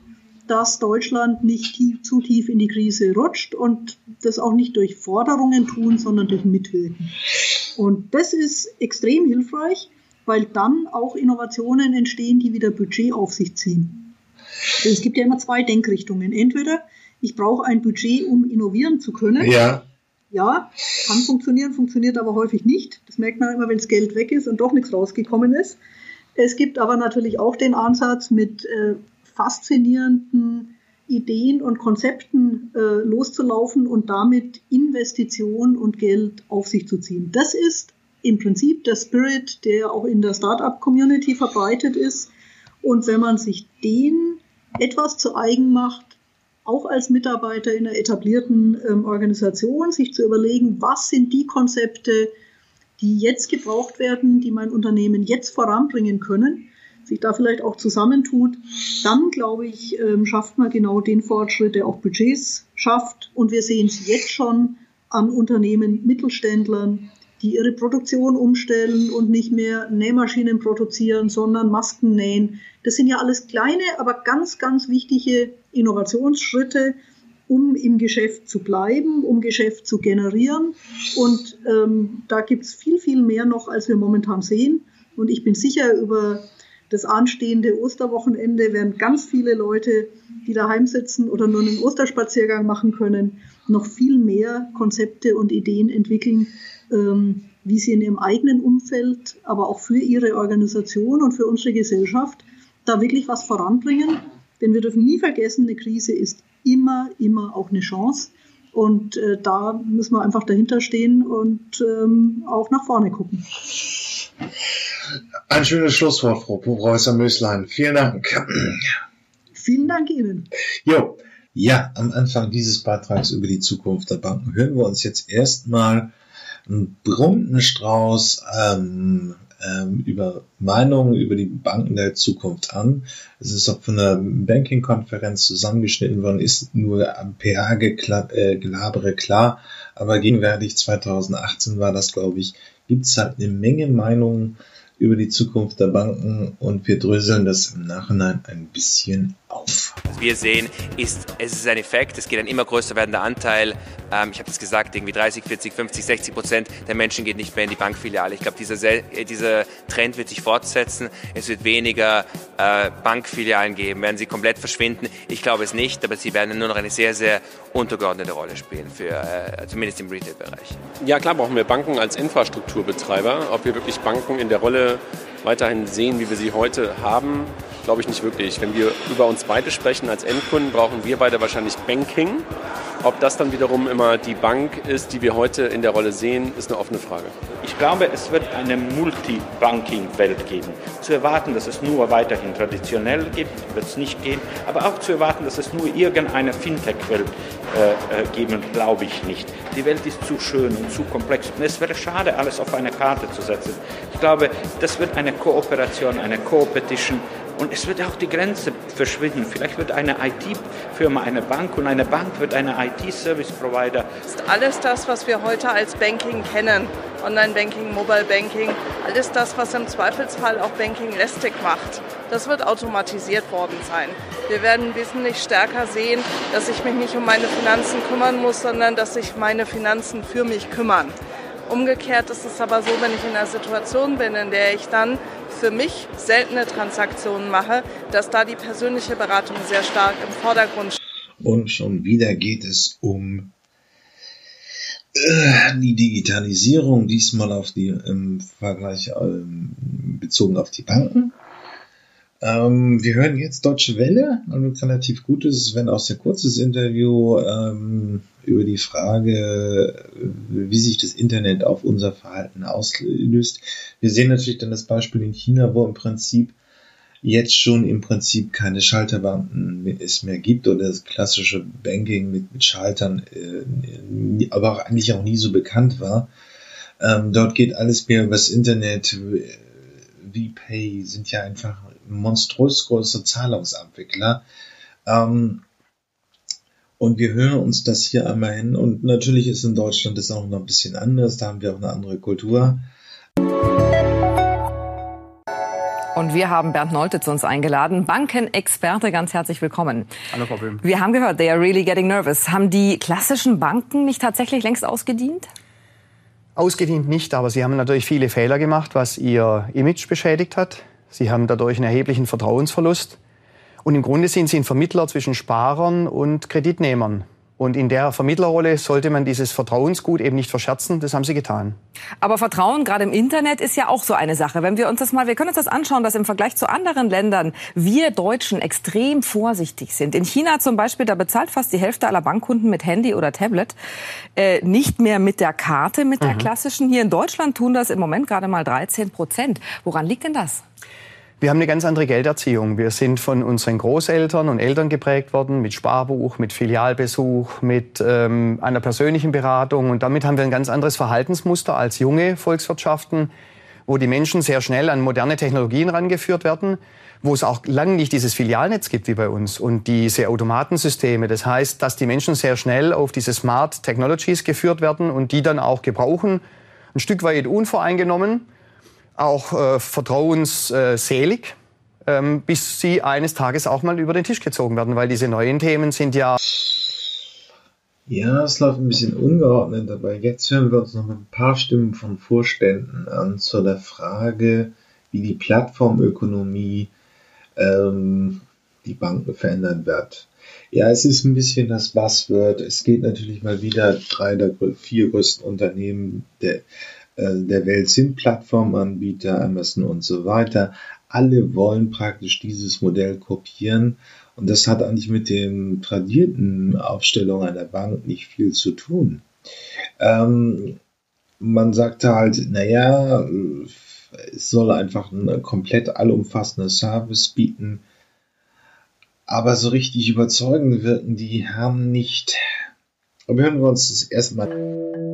dass Deutschland nicht tief, zu tief in die Krise rutscht und das auch nicht durch Forderungen tun, sondern durch Mitwirken. Und das ist extrem hilfreich, weil dann auch Innovationen entstehen, die wieder Budget auf sich ziehen. Es gibt ja immer zwei Denkrichtungen. Entweder ich brauche ein Budget, um innovieren zu können. Ja. Ja, kann funktionieren, funktioniert aber häufig nicht. Das merkt man immer, wenn das Geld weg ist und doch nichts rausgekommen ist. Es gibt aber natürlich auch den Ansatz, mit äh, faszinierenden Ideen und Konzepten äh, loszulaufen und damit Investitionen und Geld auf sich zu ziehen. Das ist im Prinzip der Spirit, der auch in der Startup-Community verbreitet ist. Und wenn man sich den etwas zu eigen macht, auch als Mitarbeiter in einer etablierten ähm, Organisation, sich zu überlegen, was sind die Konzepte, die jetzt gebraucht werden, die mein Unternehmen jetzt voranbringen können, sich da vielleicht auch zusammentut, dann glaube ich, ähm, schafft man genau den Fortschritt, der auch Budgets schafft. Und wir sehen es jetzt schon an Unternehmen, Mittelständlern, die ihre Produktion umstellen und nicht mehr Nähmaschinen produzieren, sondern Masken nähen. Das sind ja alles kleine, aber ganz, ganz wichtige Innovationsschritte, um im Geschäft zu bleiben, um Geschäft zu generieren. Und ähm, da gibt es viel, viel mehr noch, als wir momentan sehen. Und ich bin sicher, über das anstehende Osterwochenende werden ganz viele Leute, die daheim sitzen oder nur einen Osterspaziergang machen können, noch viel mehr Konzepte und Ideen entwickeln, ähm, wie sie in ihrem eigenen Umfeld, aber auch für ihre Organisation und für unsere Gesellschaft da wirklich was voranbringen. Denn wir dürfen nie vergessen, eine Krise ist immer, immer auch eine Chance. Und äh, da müssen wir einfach dahinter stehen und ähm, auch nach vorne gucken. Ein schönes Schlusswort, Frau Professor Möslein. Vielen Dank. Vielen Dank Ihnen. Jo. Ja, am Anfang dieses Beitrags über die Zukunft der Banken hören wir uns jetzt erstmal einen bunten Strauß ähm, ähm, über Meinungen über die Banken der Zukunft an. Es ist auch von der Banking-Konferenz zusammengeschnitten worden, ist nur am PA-Gelabere äh, klar, aber gegenwärtig 2018 war das, glaube ich, gibt es halt eine Menge Meinungen über die Zukunft der Banken und wir dröseln das im Nachhinein ein bisschen auf. Was wir sehen, ist, es ist ein Effekt, es geht ein immer größer werdender Anteil. Ähm, ich habe es gesagt, irgendwie 30, 40, 50, 60 Prozent der Menschen geht nicht mehr in die Bankfiliale. Ich glaube, dieser, dieser Trend wird sich fortsetzen. Es wird weniger äh, Bankfilialen geben. Werden sie komplett verschwinden? Ich glaube es nicht, aber sie werden nur noch eine sehr, sehr untergeordnete Rolle spielen, für, äh, zumindest im Retail-Bereich. Ja, klar brauchen wir Banken als Infrastrukturbetreiber. Ob wir wirklich Banken in der Rolle weiterhin sehen, wie wir sie heute haben, glaube ich nicht wirklich. Wenn wir über uns beide sprechen als Endkunden, brauchen wir beide wahrscheinlich Banking. Ob das dann wiederum immer die Bank ist, die wir heute in der Rolle sehen, ist eine offene Frage. Ich glaube, es wird eine Multi-Banking-Welt geben. Zu erwarten, dass es nur weiterhin traditionell gibt, wird es nicht gehen. Aber auch zu erwarten, dass es nur irgendeine Fintech-Welt äh, äh, geben, glaube ich nicht. Die Welt ist zu schön und zu komplex. Und es wäre schade, alles auf eine Karte zu setzen. Ich glaube, das wird eine Kooperation, eine Co-Petition und es wird auch die Grenze verschwinden. Vielleicht wird eine IT-Firma eine Bank und eine Bank wird eine IT-Service-Provider. Das ist alles das, was wir heute als Banking kennen. Online-Banking, Mobile-Banking, alles das, was im Zweifelsfall auch Banking-lästig macht. Das wird automatisiert worden sein. Wir werden wesentlich stärker sehen, dass ich mich nicht um meine Finanzen kümmern muss, sondern dass sich meine Finanzen für mich kümmern. Umgekehrt ist es aber so, wenn ich in einer Situation bin, in der ich dann für mich seltene Transaktionen mache, dass da die persönliche Beratung sehr stark im Vordergrund steht. Und schon wieder geht es um äh, die Digitalisierung, diesmal auf die im Vergleich ähm, bezogen auf die Banken. Ähm, wir hören jetzt Deutsche Welle, ein relativ gutes, wenn auch sehr kurzes Interview ähm, über die Frage, wie sich das Internet auf unser Verhalten auslöst. Wir sehen natürlich dann das Beispiel in China, wo im Prinzip jetzt schon im Prinzip keine Schalterbanken es mehr gibt oder das klassische Banking mit, mit Schaltern, äh, aber auch eigentlich auch nie so bekannt war. Ähm, dort geht alles mehr übers Internet. VPay sind ja einfach monströs große Zahlungsabwickler. Ähm, und wir hören uns das hier einmal hin. Und natürlich ist in Deutschland das auch noch ein bisschen anders. Da haben wir auch eine andere Kultur. Und wir haben Bernd Nolte zu uns eingeladen, Bankenexperte, ganz herzlich willkommen. Hallo Frau Böhm. Wir haben gehört, they are really getting nervous. Haben die klassischen Banken nicht tatsächlich längst ausgedient? Ausgedient nicht, aber sie haben natürlich viele Fehler gemacht, was ihr Image beschädigt hat. Sie haben dadurch einen erheblichen Vertrauensverlust. Und im Grunde sind sie ein Vermittler zwischen Sparern und Kreditnehmern. Und in der Vermittlerrolle sollte man dieses Vertrauensgut eben nicht verscherzen. Das haben sie getan. Aber Vertrauen gerade im Internet ist ja auch so eine Sache. Wenn wir uns das mal, wir können uns das anschauen, dass im Vergleich zu anderen Ländern wir Deutschen extrem vorsichtig sind. In China zum Beispiel, da bezahlt fast die Hälfte aller Bankkunden mit Handy oder Tablet, äh, nicht mehr mit der Karte, mit der mhm. klassischen. Hier in Deutschland tun das im Moment gerade mal 13 Prozent. Woran liegt denn das? Wir haben eine ganz andere Gelderziehung. Wir sind von unseren Großeltern und Eltern geprägt worden mit Sparbuch, mit Filialbesuch, mit ähm, einer persönlichen Beratung. Und damit haben wir ein ganz anderes Verhaltensmuster als junge Volkswirtschaften, wo die Menschen sehr schnell an moderne Technologien rangeführt werden, wo es auch lange nicht dieses Filialnetz gibt wie bei uns und diese Automatensysteme. Das heißt, dass die Menschen sehr schnell auf diese Smart Technologies geführt werden und die dann auch gebrauchen, ein Stück weit unvoreingenommen auch äh, vertrauensselig, ähm, bis sie eines Tages auch mal über den Tisch gezogen werden, weil diese neuen Themen sind ja Ja, es läuft ein bisschen ungeordnet, aber jetzt hören wir uns noch ein paar Stimmen von Vorständen an zu der Frage, wie die Plattformökonomie ähm, die Banken verändern wird. Ja, es ist ein bisschen das Buzzword. Es geht natürlich mal wieder, drei der vier größten Unternehmen der, der Welt sind Plattformanbieter, Amazon und so weiter. Alle wollen praktisch dieses Modell kopieren und das hat eigentlich mit den tradierten Aufstellungen einer Bank nicht viel zu tun. Ähm, man sagte halt, naja, es soll einfach ein komplett allumfassender Service bieten. Aber so richtig überzeugend wirken die haben nicht. Aber hören wir uns das erstmal.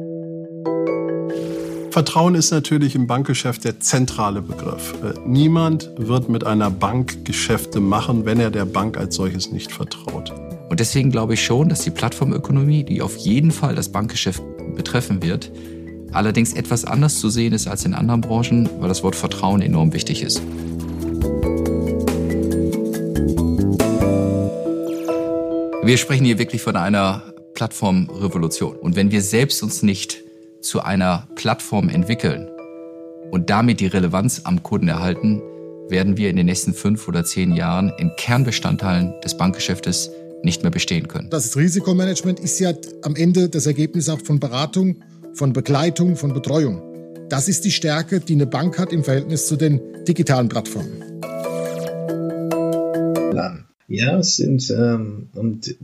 Vertrauen ist natürlich im Bankgeschäft der zentrale Begriff. Äh, niemand wird mit einer Bank Geschäfte machen, wenn er der Bank als solches nicht vertraut. Und deswegen glaube ich schon, dass die Plattformökonomie, die auf jeden Fall das Bankgeschäft betreffen wird, allerdings etwas anders zu sehen ist als in anderen Branchen, weil das Wort Vertrauen enorm wichtig ist. Wir sprechen hier wirklich von einer Plattformrevolution. Und wenn wir selbst uns nicht zu einer Plattform entwickeln und damit die Relevanz am Kunden erhalten, werden wir in den nächsten fünf oder zehn Jahren in Kernbestandteilen des Bankgeschäftes nicht mehr bestehen können. Das Risikomanagement ist ja am Ende das Ergebnis auch von Beratung, von Begleitung, von Betreuung. Das ist die Stärke, die eine Bank hat im Verhältnis zu den digitalen Plattformen. Ja, es sind ähm, und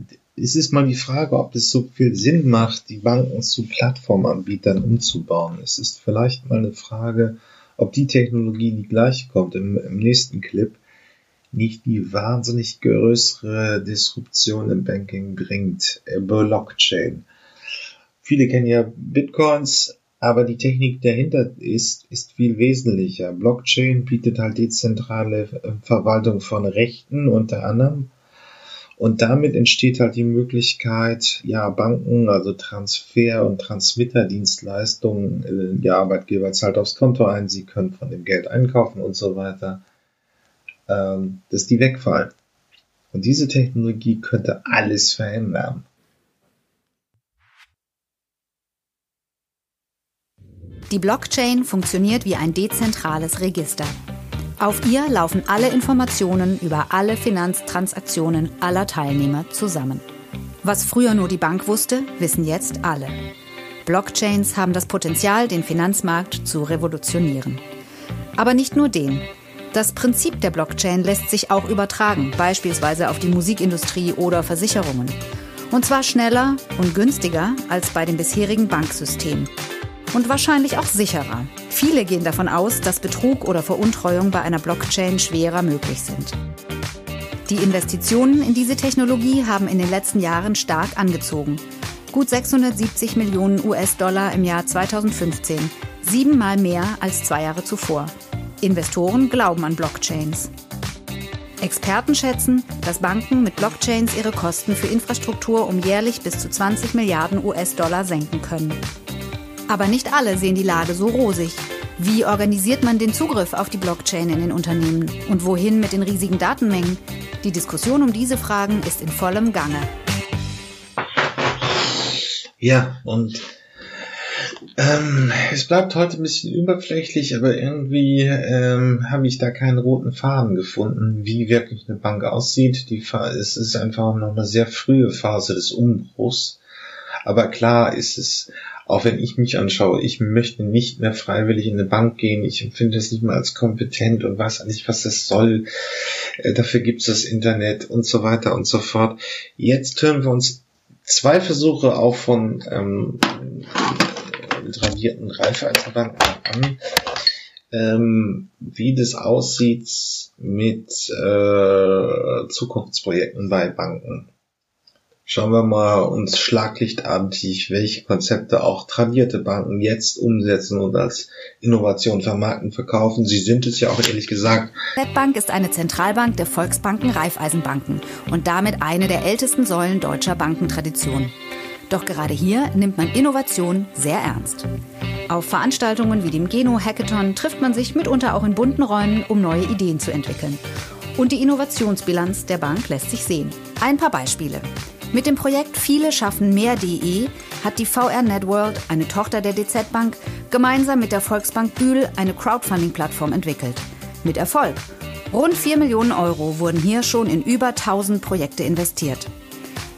es ist mal die Frage, ob es so viel Sinn macht, die Banken zu Plattformanbietern umzubauen. Es ist vielleicht mal eine Frage, ob die Technologie, die gleich kommt im, im nächsten Clip, nicht die wahnsinnig größere Disruption im Banking bringt. Äh, Blockchain. Viele kennen ja Bitcoins, aber die Technik dahinter ist, ist viel wesentlicher. Blockchain bietet halt dezentrale äh, Verwaltung von Rechten unter anderem und damit entsteht halt die Möglichkeit, ja, Banken, also Transfer- und Transmitterdienstleistungen, äh, ja, Arbeitgeber zahlt aufs Konto ein, sie können von dem Geld einkaufen und so weiter, ähm, dass die wegfallen. Und diese Technologie könnte alles verändern. Die Blockchain funktioniert wie ein dezentrales Register. Auf ihr laufen alle Informationen über alle Finanztransaktionen aller Teilnehmer zusammen. Was früher nur die Bank wusste, wissen jetzt alle. Blockchains haben das Potenzial, den Finanzmarkt zu revolutionieren. Aber nicht nur den. Das Prinzip der Blockchain lässt sich auch übertragen, beispielsweise auf die Musikindustrie oder Versicherungen. Und zwar schneller und günstiger als bei dem bisherigen Banksystem und wahrscheinlich auch sicherer. Viele gehen davon aus, dass Betrug oder Veruntreuung bei einer Blockchain schwerer möglich sind. Die Investitionen in diese Technologie haben in den letzten Jahren stark angezogen. Gut 670 Millionen US-Dollar im Jahr 2015, siebenmal mehr als zwei Jahre zuvor. Investoren glauben an Blockchains. Experten schätzen, dass Banken mit Blockchains ihre Kosten für Infrastruktur um jährlich bis zu 20 Milliarden US-Dollar senken können. Aber nicht alle sehen die Lage so rosig. Wie organisiert man den Zugriff auf die Blockchain in den Unternehmen? Und wohin mit den riesigen Datenmengen? Die Diskussion um diese Fragen ist in vollem Gange. Ja, und ähm, es bleibt heute ein bisschen überflächlich, aber irgendwie ähm, habe ich da keinen roten Faden gefunden, wie wirklich eine Bank aussieht. Die es ist einfach noch eine sehr frühe Phase des Umbruchs. Aber klar ist es auch wenn ich mich anschaue, ich möchte nicht mehr freiwillig in eine Bank gehen, ich empfinde es nicht mehr als kompetent und weiß nicht, was das soll. Äh, dafür gibt es das Internet und so weiter und so fort. Jetzt hören wir uns zwei Versuche auch von ähm, tradierten Raiffeisenbanken an, ähm, wie das aussieht mit äh, Zukunftsprojekten bei Banken. Schauen wir mal uns schlaglichtartig, welche Konzepte auch tradierte Banken jetzt umsetzen und als Innovation vermarkten, verkaufen. Sie sind es ja auch ehrlich gesagt. Netbank ist eine Zentralbank der Volksbanken Raiffeisenbanken und damit eine der ältesten Säulen deutscher Bankentradition. Doch gerade hier nimmt man Innovation sehr ernst. Auf Veranstaltungen wie dem Geno Hackathon trifft man sich mitunter auch in bunten Räumen, um neue Ideen zu entwickeln. Und die Innovationsbilanz der Bank lässt sich sehen. Ein paar Beispiele. Mit dem Projekt Viele schaffen mehr.de hat die VR Networld, eine Tochter der DZ Bank, gemeinsam mit der Volksbank Bühl eine Crowdfunding-Plattform entwickelt. Mit Erfolg. Rund 4 Millionen Euro wurden hier schon in über 1000 Projekte investiert.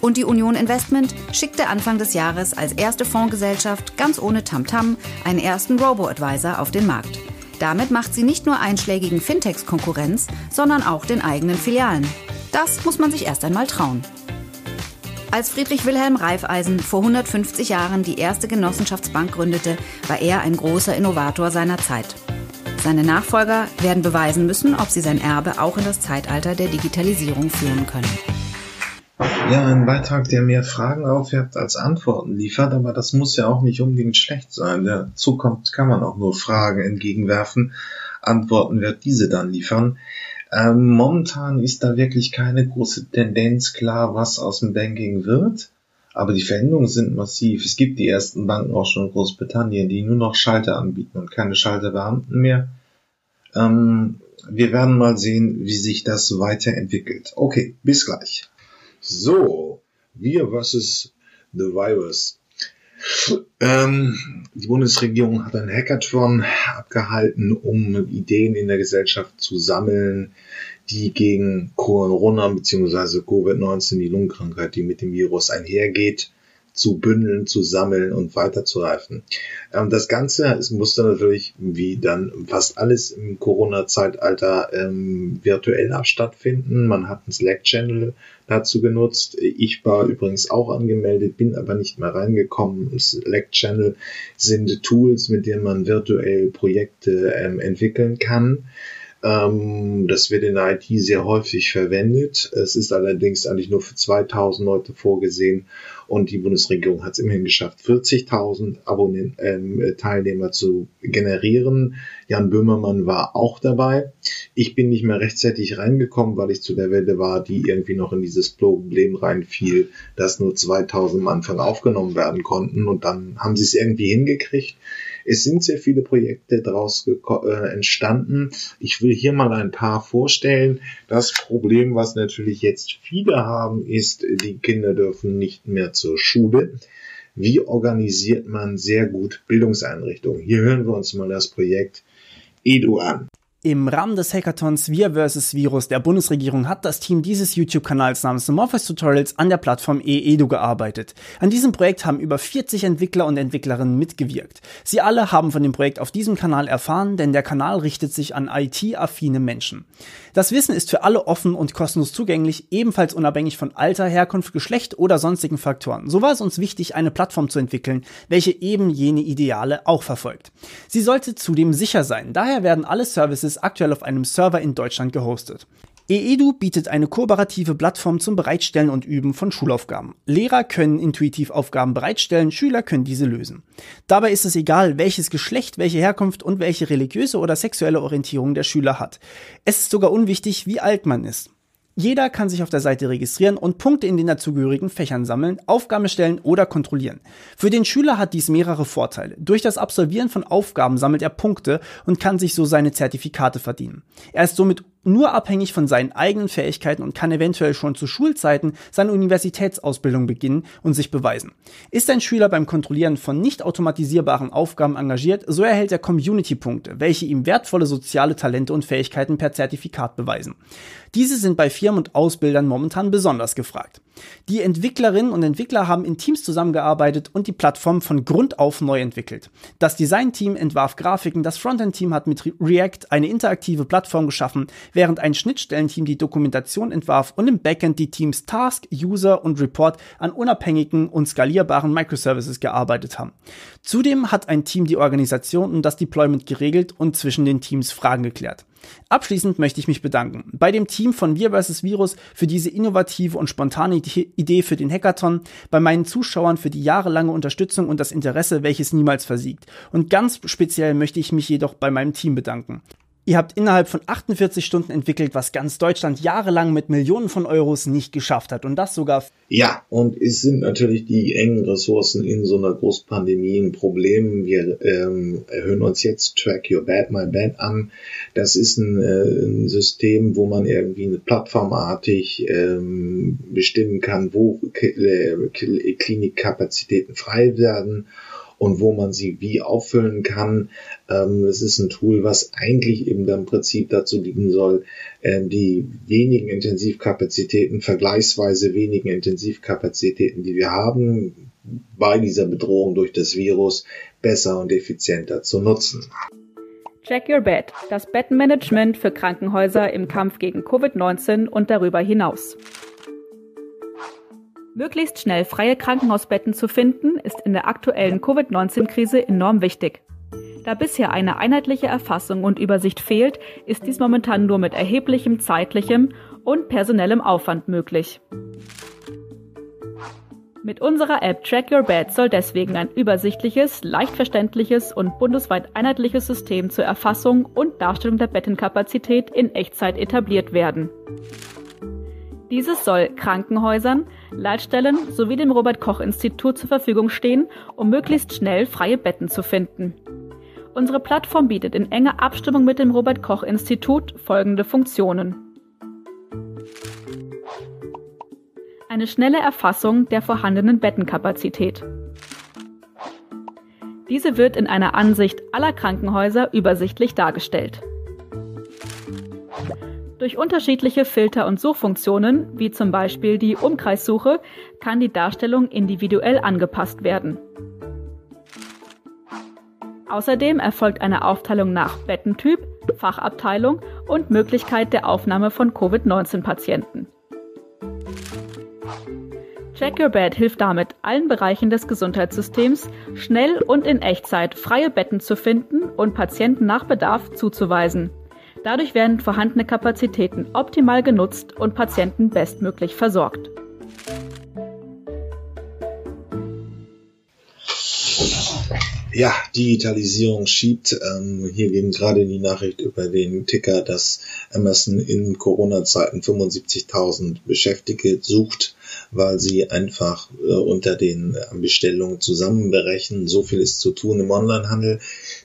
Und die Union Investment schickte Anfang des Jahres als erste Fondsgesellschaft ganz ohne Tamtam -Tam einen ersten Robo-Advisor auf den Markt. Damit macht sie nicht nur einschlägigen Fintechs Konkurrenz, sondern auch den eigenen Filialen. Das muss man sich erst einmal trauen. Als Friedrich Wilhelm Reifeisen vor 150 Jahren die erste Genossenschaftsbank gründete, war er ein großer Innovator seiner Zeit. Seine Nachfolger werden beweisen müssen, ob sie sein Erbe auch in das Zeitalter der Digitalisierung führen können. Ja, ein Beitrag, der mehr Fragen aufwirft als Antworten liefert, aber das muss ja auch nicht unbedingt schlecht sein. Der Zukunft kann man auch nur Fragen entgegenwerfen. Antworten wird diese dann liefern. Ähm, momentan ist da wirklich keine große Tendenz klar, was aus dem Banking wird. Aber die Veränderungen sind massiv. Es gibt die ersten Banken auch schon in Großbritannien, die nur noch Schalter anbieten und keine Schalterbeamten mehr. Ähm, wir werden mal sehen, wie sich das weiterentwickelt. Okay, bis gleich. So, wir versus the Virus. Ähm, die Bundesregierung hat ein Hackathon abgehalten, um Ideen in der Gesellschaft zu sammeln, die gegen Corona bzw. Covid-19, die Lungenkrankheit, die mit dem Virus einhergeht, zu bündeln, zu sammeln und weiterzureifen. Ähm, das Ganze es musste natürlich, wie dann fast alles im Corona-Zeitalter, ähm, virtuell stattfinden. Man hat einen Slack-Channel dazu genutzt. Ich war übrigens auch angemeldet, bin aber nicht mehr reingekommen. Slack-Channel sind Tools, mit denen man virtuell Projekte ähm, entwickeln kann. Ähm, das wird in der IT sehr häufig verwendet. Es ist allerdings eigentlich nur für 2000 Leute vorgesehen und die Bundesregierung hat es immerhin geschafft, 40.000 Abonnenten, äh, Teilnehmer zu generieren. Jan Böhmermann war auch dabei. Ich bin nicht mehr rechtzeitig reingekommen, weil ich zu der Welle war, die irgendwie noch in dieses Problem reinfiel, dass nur 2000 am Anfang aufgenommen werden konnten und dann haben sie es irgendwie hingekriegt. Es sind sehr viele Projekte daraus äh, entstanden. Ich will hier mal ein paar vorstellen. Das Problem, was natürlich jetzt viele haben, ist, die Kinder dürfen nicht mehr zur Schule. Wie organisiert man sehr gut Bildungseinrichtungen? Hier hören wir uns mal das Projekt Edu an. Im Rahmen des Hackathons Wir vs. Virus der Bundesregierung hat das Team dieses YouTube-Kanals namens Amorphous Tutorials an der Plattform eEdu gearbeitet. An diesem Projekt haben über 40 Entwickler und Entwicklerinnen mitgewirkt. Sie alle haben von dem Projekt auf diesem Kanal erfahren, denn der Kanal richtet sich an IT-affine Menschen. Das Wissen ist für alle offen und kostenlos zugänglich, ebenfalls unabhängig von Alter, Herkunft, Geschlecht oder sonstigen Faktoren. So war es uns wichtig, eine Plattform zu entwickeln, welche eben jene Ideale auch verfolgt. Sie sollte zudem sicher sein, daher werden alle Services ist aktuell auf einem Server in Deutschland gehostet. EEDU bietet eine kooperative Plattform zum Bereitstellen und Üben von Schulaufgaben. Lehrer können intuitiv Aufgaben bereitstellen, Schüler können diese lösen. Dabei ist es egal, welches Geschlecht, welche Herkunft und welche religiöse oder sexuelle Orientierung der Schüler hat. Es ist sogar unwichtig, wie alt man ist. Jeder kann sich auf der Seite registrieren und Punkte in den dazugehörigen Fächern sammeln, Aufgaben stellen oder kontrollieren. Für den Schüler hat dies mehrere Vorteile. Durch das Absolvieren von Aufgaben sammelt er Punkte und kann sich so seine Zertifikate verdienen. Er ist somit nur abhängig von seinen eigenen Fähigkeiten und kann eventuell schon zu Schulzeiten seine Universitätsausbildung beginnen und sich beweisen. Ist ein Schüler beim Kontrollieren von nicht automatisierbaren Aufgaben engagiert, so erhält er Community-Punkte, welche ihm wertvolle soziale Talente und Fähigkeiten per Zertifikat beweisen. Diese sind bei Firmen und Ausbildern momentan besonders gefragt. Die Entwicklerinnen und Entwickler haben in Teams zusammengearbeitet und die Plattform von Grund auf neu entwickelt. Das Design-Team entwarf Grafiken, das Frontend-Team hat mit React eine interaktive Plattform geschaffen, während ein Schnittstellenteam die Dokumentation entwarf und im Backend die Teams Task, User und Report an unabhängigen und skalierbaren Microservices gearbeitet haben. Zudem hat ein Team die Organisation und das Deployment geregelt und zwischen den Teams Fragen geklärt. Abschließend möchte ich mich bedanken bei dem Team von Wir vs. Virus für diese innovative und spontane Idee für den Hackathon, bei meinen Zuschauern für die jahrelange Unterstützung und das Interesse, welches niemals versiegt. Und ganz speziell möchte ich mich jedoch bei meinem Team bedanken. Ihr habt innerhalb von 48 Stunden entwickelt, was ganz Deutschland jahrelang mit Millionen von Euros nicht geschafft hat. Und das sogar. Ja, und es sind natürlich die engen Ressourcen in so einer Großpandemie ein Problem. Wir ähm, erhöhen uns jetzt Track Your Bad, My Bad an. Das ist ein, äh, ein System, wo man irgendwie eine plattformartig ähm, bestimmen kann, wo Klinikkapazitäten frei werden und wo man sie wie auffüllen kann. Ähm, es ist ein Tool, was eigentlich eben im Prinzip dazu dienen soll, ähm, die wenigen Intensivkapazitäten, vergleichsweise wenigen Intensivkapazitäten, die wir haben, bei dieser Bedrohung durch das Virus besser und effizienter zu nutzen. Check Your Bed, das Bettenmanagement für Krankenhäuser im Kampf gegen Covid-19 und darüber hinaus. Möglichst schnell freie Krankenhausbetten zu finden, ist in der aktuellen Covid-19-Krise enorm wichtig. Da bisher eine einheitliche Erfassung und Übersicht fehlt, ist dies momentan nur mit erheblichem zeitlichem und personellem Aufwand möglich. Mit unserer App Track Your Bed soll deswegen ein übersichtliches, leicht verständliches und bundesweit einheitliches System zur Erfassung und Darstellung der Bettenkapazität in Echtzeit etabliert werden. Dieses soll Krankenhäusern, Leitstellen sowie dem Robert Koch Institut zur Verfügung stehen, um möglichst schnell freie Betten zu finden. Unsere Plattform bietet in enger Abstimmung mit dem Robert Koch Institut folgende Funktionen. Eine schnelle Erfassung der vorhandenen Bettenkapazität. Diese wird in einer Ansicht aller Krankenhäuser übersichtlich dargestellt. Durch unterschiedliche Filter- und Suchfunktionen, wie zum Beispiel die Umkreissuche, kann die Darstellung individuell angepasst werden. Außerdem erfolgt eine Aufteilung nach Bettentyp, Fachabteilung und Möglichkeit der Aufnahme von Covid-19-Patienten. Check Your Bed hilft damit, allen Bereichen des Gesundheitssystems schnell und in Echtzeit freie Betten zu finden und Patienten nach Bedarf zuzuweisen. Dadurch werden vorhandene Kapazitäten optimal genutzt und Patienten bestmöglich versorgt. Ja, Digitalisierung schiebt. Ähm, hier ging gerade die Nachricht über den Ticker, dass Amazon in Corona-Zeiten 75.000 Beschäftigte sucht weil sie einfach äh, unter den äh, Bestellungen zusammenberechnen. So viel ist zu tun im Onlinehandel.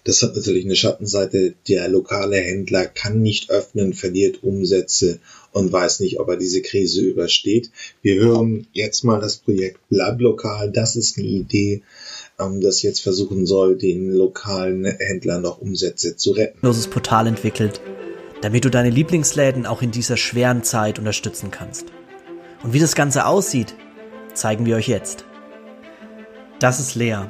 Das hat natürlich eine Schattenseite. Der lokale Händler kann nicht öffnen, verliert Umsätze und weiß nicht, ob er diese Krise übersteht. Wir hören jetzt mal das Projekt Bleib lokal. Das ist eine Idee, ähm, das jetzt versuchen soll, den lokalen Händlern noch Umsätze zu retten. Portal entwickelt, damit du deine Lieblingsläden auch in dieser schweren Zeit unterstützen kannst. Und wie das Ganze aussieht, zeigen wir euch jetzt. Das ist Lea.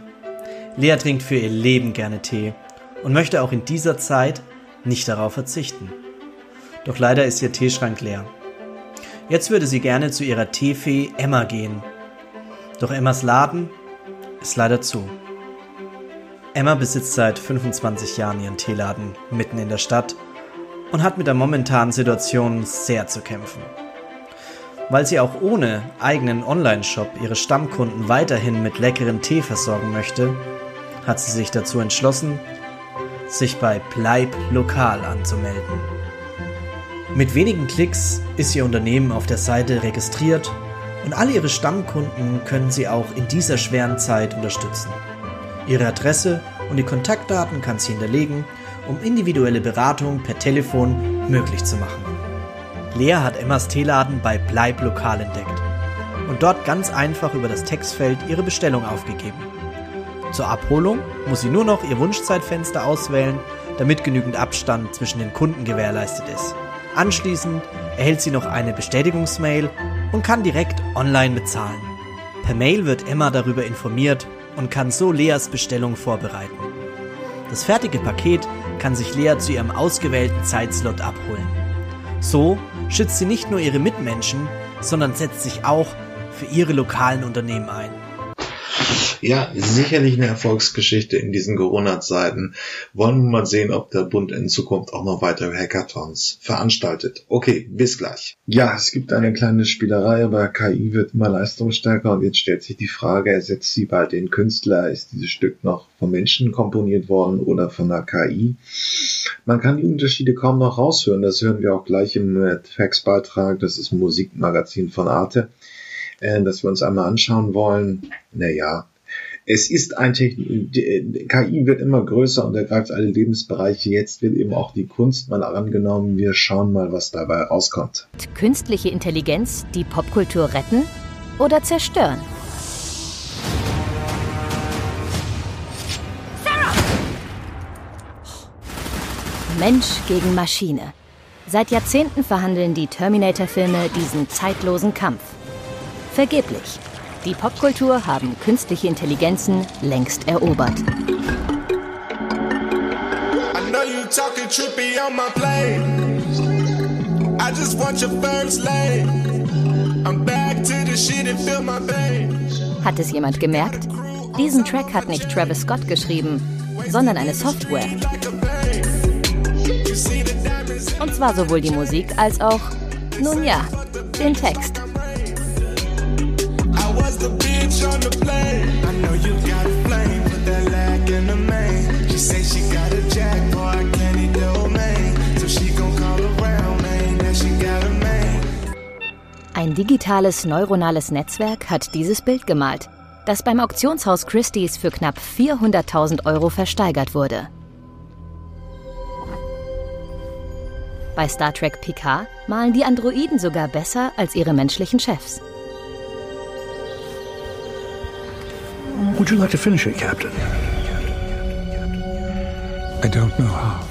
Lea trinkt für ihr Leben gerne Tee und möchte auch in dieser Zeit nicht darauf verzichten. Doch leider ist ihr Teeschrank leer. Jetzt würde sie gerne zu ihrer Teefee Emma gehen. Doch Emmas Laden ist leider zu. Emma besitzt seit 25 Jahren ihren Teeladen mitten in der Stadt und hat mit der momentanen Situation sehr zu kämpfen. Weil sie auch ohne eigenen Online-Shop ihre Stammkunden weiterhin mit leckerem Tee versorgen möchte, hat sie sich dazu entschlossen, sich bei Bleib Lokal anzumelden. Mit wenigen Klicks ist ihr Unternehmen auf der Seite registriert und alle ihre Stammkunden können sie auch in dieser schweren Zeit unterstützen. Ihre Adresse und die Kontaktdaten kann sie hinterlegen, um individuelle Beratung per Telefon möglich zu machen. Lea hat Emmas Teeladen bei Bleib Lokal entdeckt und dort ganz einfach über das Textfeld ihre Bestellung aufgegeben. Zur Abholung muss sie nur noch ihr Wunschzeitfenster auswählen, damit genügend Abstand zwischen den Kunden gewährleistet ist. Anschließend erhält sie noch eine Bestätigungsmail und kann direkt online bezahlen. Per Mail wird Emma darüber informiert und kann so Leas Bestellung vorbereiten. Das fertige Paket kann sich Lea zu ihrem ausgewählten Zeitslot abholen. So schützt sie nicht nur ihre Mitmenschen, sondern setzt sich auch für ihre lokalen Unternehmen ein. Ja, sicherlich eine Erfolgsgeschichte in diesen Corona-Zeiten. Wollen wir mal sehen, ob der Bund in Zukunft auch noch weitere Hackathons veranstaltet. Okay, bis gleich. Ja, es gibt eine kleine Spielerei, aber KI wird immer leistungsstärker und jetzt stellt sich die Frage, ersetzt sie bald den Künstler? Ist dieses Stück noch von Menschen komponiert worden oder von der KI? Man kann die Unterschiede kaum noch raushören. Das hören wir auch gleich im Facts-Beitrag. Das ist ein Musikmagazin von Arte äh, das wir uns einmal anschauen wollen. Naja, es ist ein Technik, KI wird immer größer und ergreift alle Lebensbereiche. Jetzt wird eben auch die Kunst mal angenommen. Wir schauen mal, was dabei rauskommt. Künstliche Intelligenz die Popkultur retten oder zerstören? Mensch gegen Maschine. Seit Jahrzehnten verhandeln die Terminator-Filme diesen zeitlosen Kampf. Vergeblich. Die Popkultur haben künstliche Intelligenzen längst erobert. Hat es jemand gemerkt? Diesen Track hat nicht Travis Scott geschrieben, sondern eine Software. Und zwar sowohl die Musik als auch, nun ja, den Text. Ein digitales neuronales Netzwerk hat dieses Bild gemalt, das beim Auktionshaus Christie's für knapp 400.000 Euro versteigert wurde. Bei Star Trek Picard malen die Androiden sogar besser als ihre menschlichen Chefs. Would you like to finish it, Captain? I don't know how.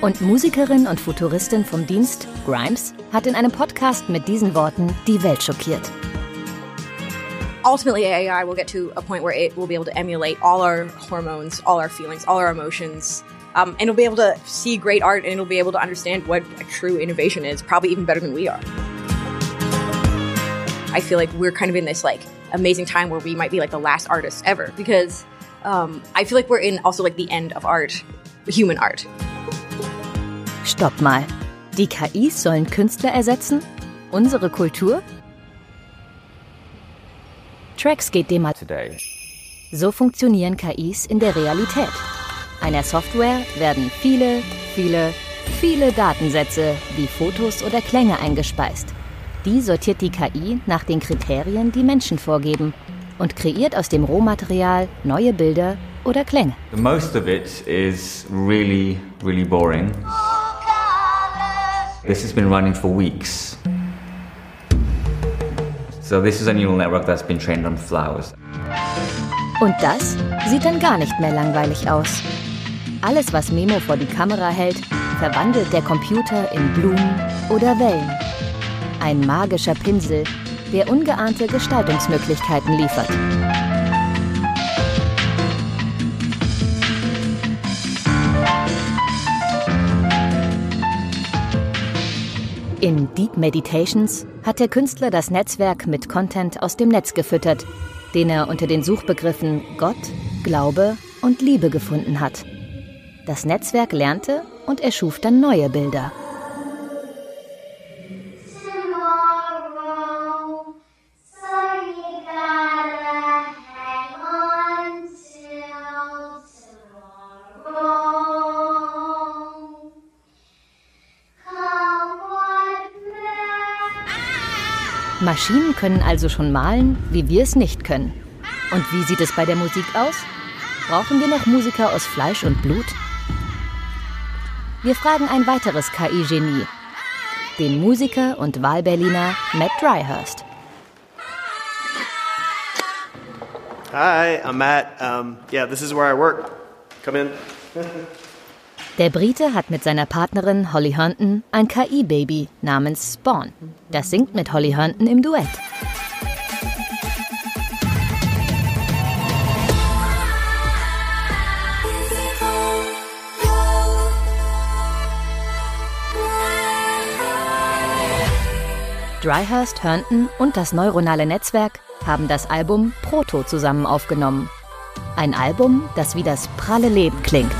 Und Musikerin und Futuristin vom Dienst, Grimes, hat in einem Podcast mit diesen Worten die Welt schockiert. Ultimately, AI will get to a point where it will be able to emulate all our hormones, all our feelings, all our emotions, um, and it'll be able to see great art and it'll be able to understand what a true innovation is, probably even better than we are. I feel like we're kind of in this like amazing time where we might be like the last artists ever because um, I feel like we're in also like the end of art, human art. Stopp mal. Die KIs sollen Künstler ersetzen? Unsere Kultur? Tracks geht dem mal. So funktionieren KIs in der Realität. Einer Software werden viele, viele, viele Datensätze wie Fotos oder Klänge eingespeist. Die sortiert die KI nach den Kriterien, die Menschen vorgeben und kreiert aus dem Rohmaterial neue Bilder oder Klänge. Most of it is really, really boring. This has been running for weeks. So this is a neural network that's been trained on flowers. Und das sieht dann gar nicht mehr langweilig aus. Alles, was Memo vor die Kamera hält, verwandelt der Computer in Blumen oder Wellen. Ein magischer Pinsel, der ungeahnte Gestaltungsmöglichkeiten liefert. In Deep Meditations hat der Künstler das Netzwerk mit Content aus dem Netz gefüttert, den er unter den Suchbegriffen Gott, Glaube und Liebe gefunden hat. Das Netzwerk lernte und erschuf dann neue Bilder. Maschinen können also schon malen, wie wir es nicht können. Und wie sieht es bei der Musik aus? Brauchen wir noch Musiker aus Fleisch und Blut? Wir fragen ein weiteres KI-Genie, den Musiker und Wahlberliner Matt Dryhurst. Hi, I'm Matt. Um, yeah, this is where I work. Come in. Der Brite hat mit seiner Partnerin Holly Herndon ein KI-Baby namens Spawn. Das singt mit Holly Herndon im Duett. Dryhurst, Herndon und das neuronale Netzwerk haben das Album Proto zusammen aufgenommen. Ein Album, das wie das pralle Leben klingt.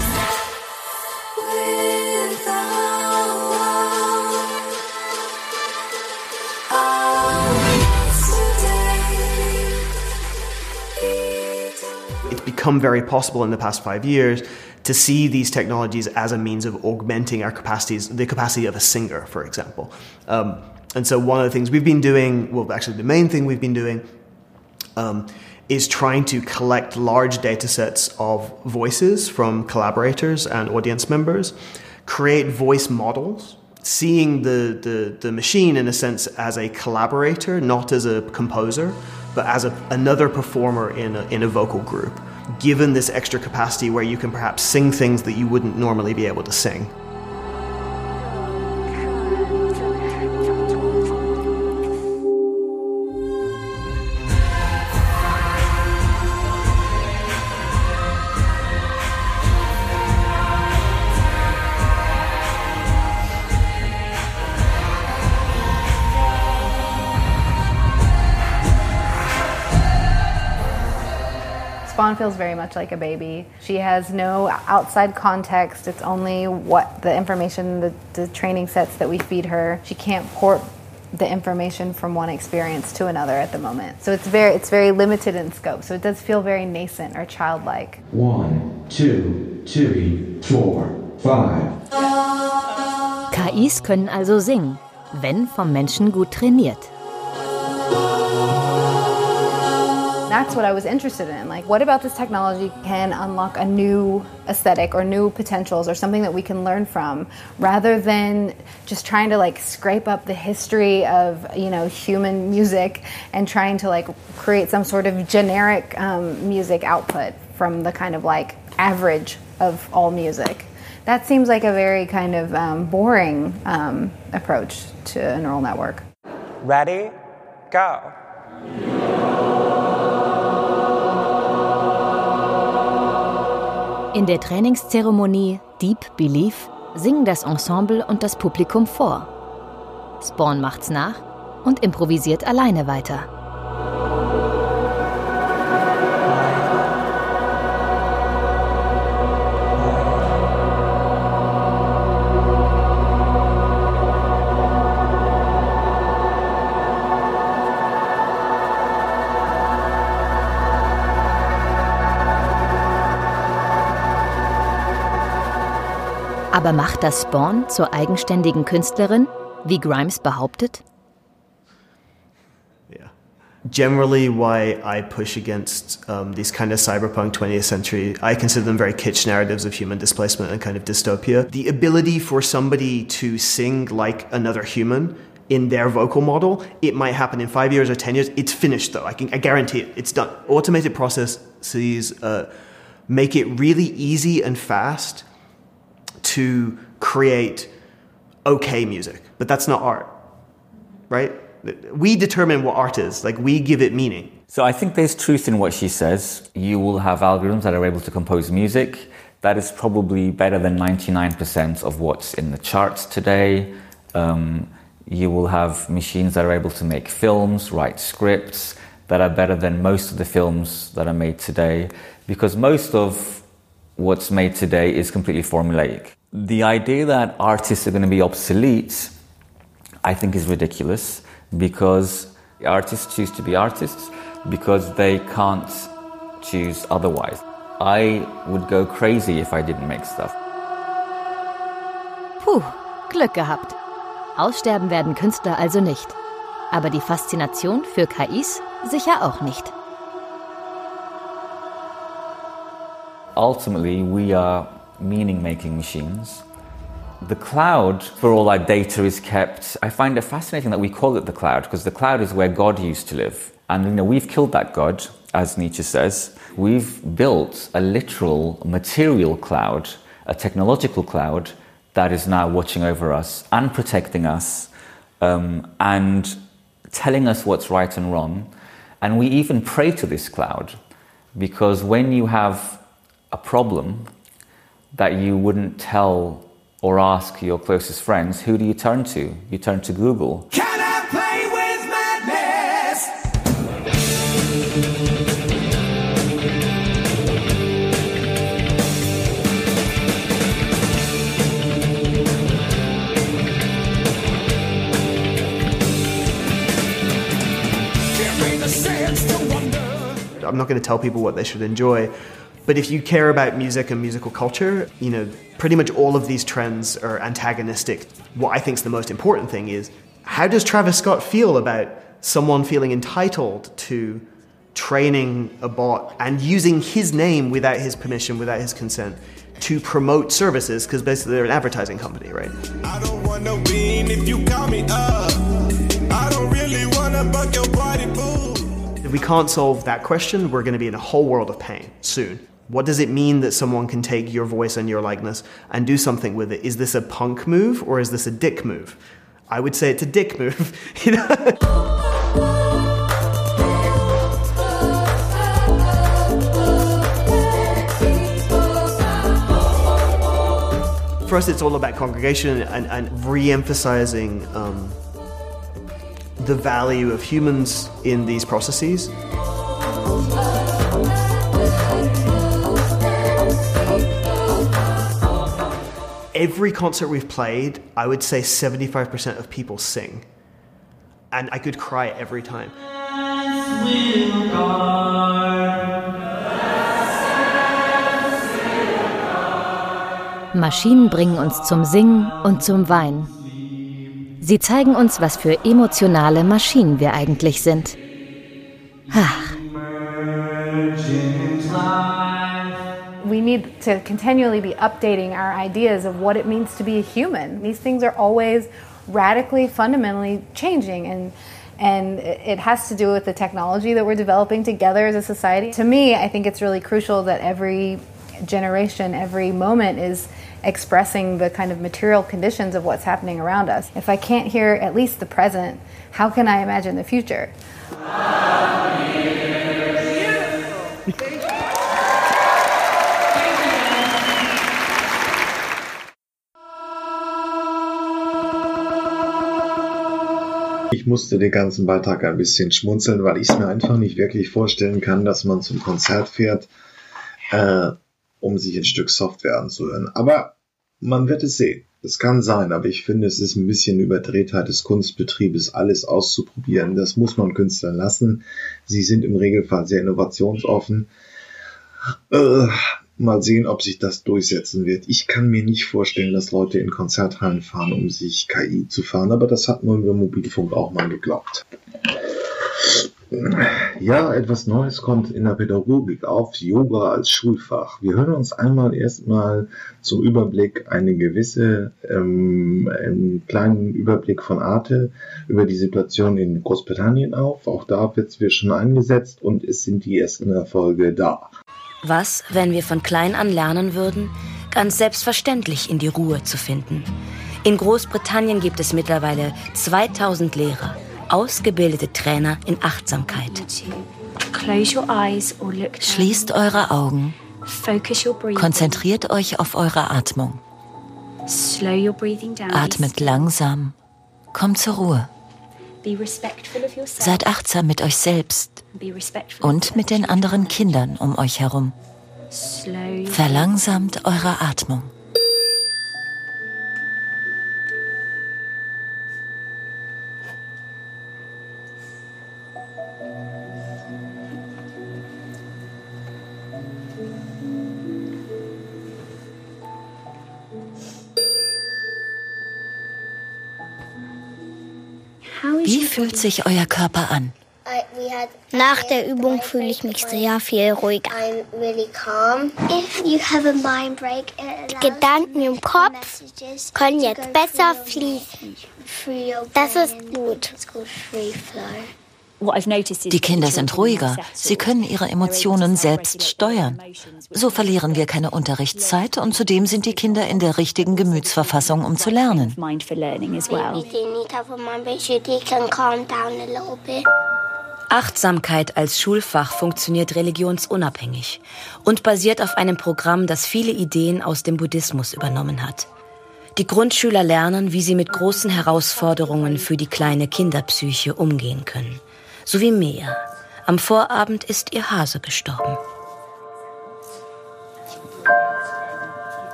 Become very possible in the past five years to see these technologies as a means of augmenting our capacities, the capacity of a singer, for example. Um, and so, one of the things we've been doing, well, actually, the main thing we've been doing um, is trying to collect large data sets of voices from collaborators and audience members, create voice models, seeing the, the, the machine in a sense as a collaborator, not as a composer, but as a, another performer in a, in a vocal group, given this extra capacity where you can perhaps sing things that you wouldn't normally be able to sing. Feels very much like a baby. She has no outside context. It's only what the information, the, the training sets that we feed her. She can't port the information from one experience to another at the moment. So it's very it's very limited in scope. So it does feel very nascent or childlike. One, two, three, four, five. KIs können also singen, wenn vom Menschen gut trainiert. That's what I was interested in. Like, what about this technology can unlock a new aesthetic or new potentials or something that we can learn from rather than just trying to like scrape up the history of, you know, human music and trying to like create some sort of generic um, music output from the kind of like average of all music. That seems like a very kind of um, boring um, approach to a neural network. Ready? Go. In der Trainingszeremonie Deep Belief singen das Ensemble und das Publikum vor. Spawn macht's nach und improvisiert alleine weiter. Aber macht das Spawn zur eigenständigen Künstlerin, wie Grimes behauptet? Yeah. Generally why I push against um, these kind of cyberpunk 20th century, I consider them very kitsch narratives of human displacement and kind of dystopia. The ability for somebody to sing like another human in their vocal model, it might happen in five years or 10 years. It's finished though, I, can, I guarantee it. It's done. Automated processes uh, make it really easy and fast to create okay music, but that's not art, right? We determine what art is, like we give it meaning. So I think there's truth in what she says. You will have algorithms that are able to compose music. That is probably better than 99% of what's in the charts today. Um, you will have machines that are able to make films, write scripts that are better than most of the films that are made today, because most of what's made today is completely formulaic. The idea that artists are going to be obsolete, I think, is ridiculous because artists choose to be artists because they can't choose otherwise. I would go crazy if I didn't make stuff. Puh, Glück gehabt. Aussterben werden Künstler also nicht. Aber die Faszination für KIs sicher auch nicht. Ultimately, we are meaning making machines. The cloud, for all our data is kept, I find it fascinating that we call it the cloud because the cloud is where God used to live. And you know, we've killed that God, as Nietzsche says. We've built a literal material cloud, a technological cloud that is now watching over us and protecting us um, and telling us what's right and wrong. And we even pray to this cloud because when you have a problem that you wouldn't tell or ask your closest friends, who do you turn to? You turn to Google. Can I play with madness? I'm not going to tell people what they should enjoy but if you care about music and musical culture, you know, pretty much all of these trends are antagonistic. What I think is the most important thing is how does Travis Scott feel about someone feeling entitled to training a bot and using his name without his permission, without his consent, to promote services? Because basically they're an advertising company, right? I don't want no bean if you call me up. I don't really wanna buck your body, boo. If we can't solve that question, we're going to be in a whole world of pain soon. What does it mean that someone can take your voice and your likeness and do something with it? Is this a punk move or is this a dick move? I would say it's a dick move. you know? For us, it's all about congregation and, and re emphasizing um, the value of humans in these processes. Every concert we've played, I would say 75% of people sing. And I could cry every time. Maschinen bringen uns zum Singen und zum Weinen. Sie zeigen uns, was für emotionale Maschinen wir eigentlich sind. Ach, We need to continually be updating our ideas of what it means to be a human. These things are always radically, fundamentally changing, and and it has to do with the technology that we're developing together as a society. To me, I think it's really crucial that every generation, every moment is expressing the kind of material conditions of what's happening around us. If I can't hear at least the present, how can I imagine the future? Ich musste den ganzen Beitrag ein bisschen schmunzeln, weil ich es mir einfach nicht wirklich vorstellen kann, dass man zum Konzert fährt, äh, um sich ein Stück Software anzuhören. Aber man wird es sehen. Es kann sein, aber ich finde, es ist ein bisschen Überdrehtheit des Kunstbetriebes, alles auszuprobieren. Das muss man Künstlern lassen. Sie sind im Regelfall sehr innovationsoffen. Äh, mal sehen, ob sich das durchsetzen wird. Ich kann mir nicht vorstellen, dass Leute in Konzerthallen fahren, um sich KI zu fahren, aber das hat man über Mobilfunk auch mal geglaubt. Ja, etwas Neues kommt in der Pädagogik auf, Yoga als Schulfach. Wir hören uns einmal erstmal zum Überblick eine gewisse, ähm, einen kleinen Überblick von Arte über die Situation in Großbritannien auf. Auch da wird es schon eingesetzt und es sind die ersten Erfolge da. Was, wenn wir von klein an lernen würden, ganz selbstverständlich in die Ruhe zu finden? In Großbritannien gibt es mittlerweile 2000 Lehrer, ausgebildete Trainer in Achtsamkeit. Schließt eure Augen, konzentriert euch auf eure Atmung, atmet langsam, kommt zur Ruhe, seid achtsam mit euch selbst und mit den anderen Kindern um euch herum. Verlangsamt eure Atmung. Fühlt sich euer Körper an? Nach der Übung fühle ich mich sehr viel ruhiger. Die Gedanken im Kopf können jetzt besser fließen. Das ist gut. Die Kinder sind ruhiger. Sie können ihre Emotionen selbst steuern. So verlieren wir keine Unterrichtszeit und zudem sind die Kinder in der richtigen Gemütsverfassung, um zu lernen. Achtsamkeit als Schulfach funktioniert religionsunabhängig und basiert auf einem Programm, das viele Ideen aus dem Buddhismus übernommen hat. Die Grundschüler lernen, wie sie mit großen Herausforderungen für die kleine Kinderpsyche umgehen können. So wie Mea. Am Vorabend ist ihr Hase gestorben.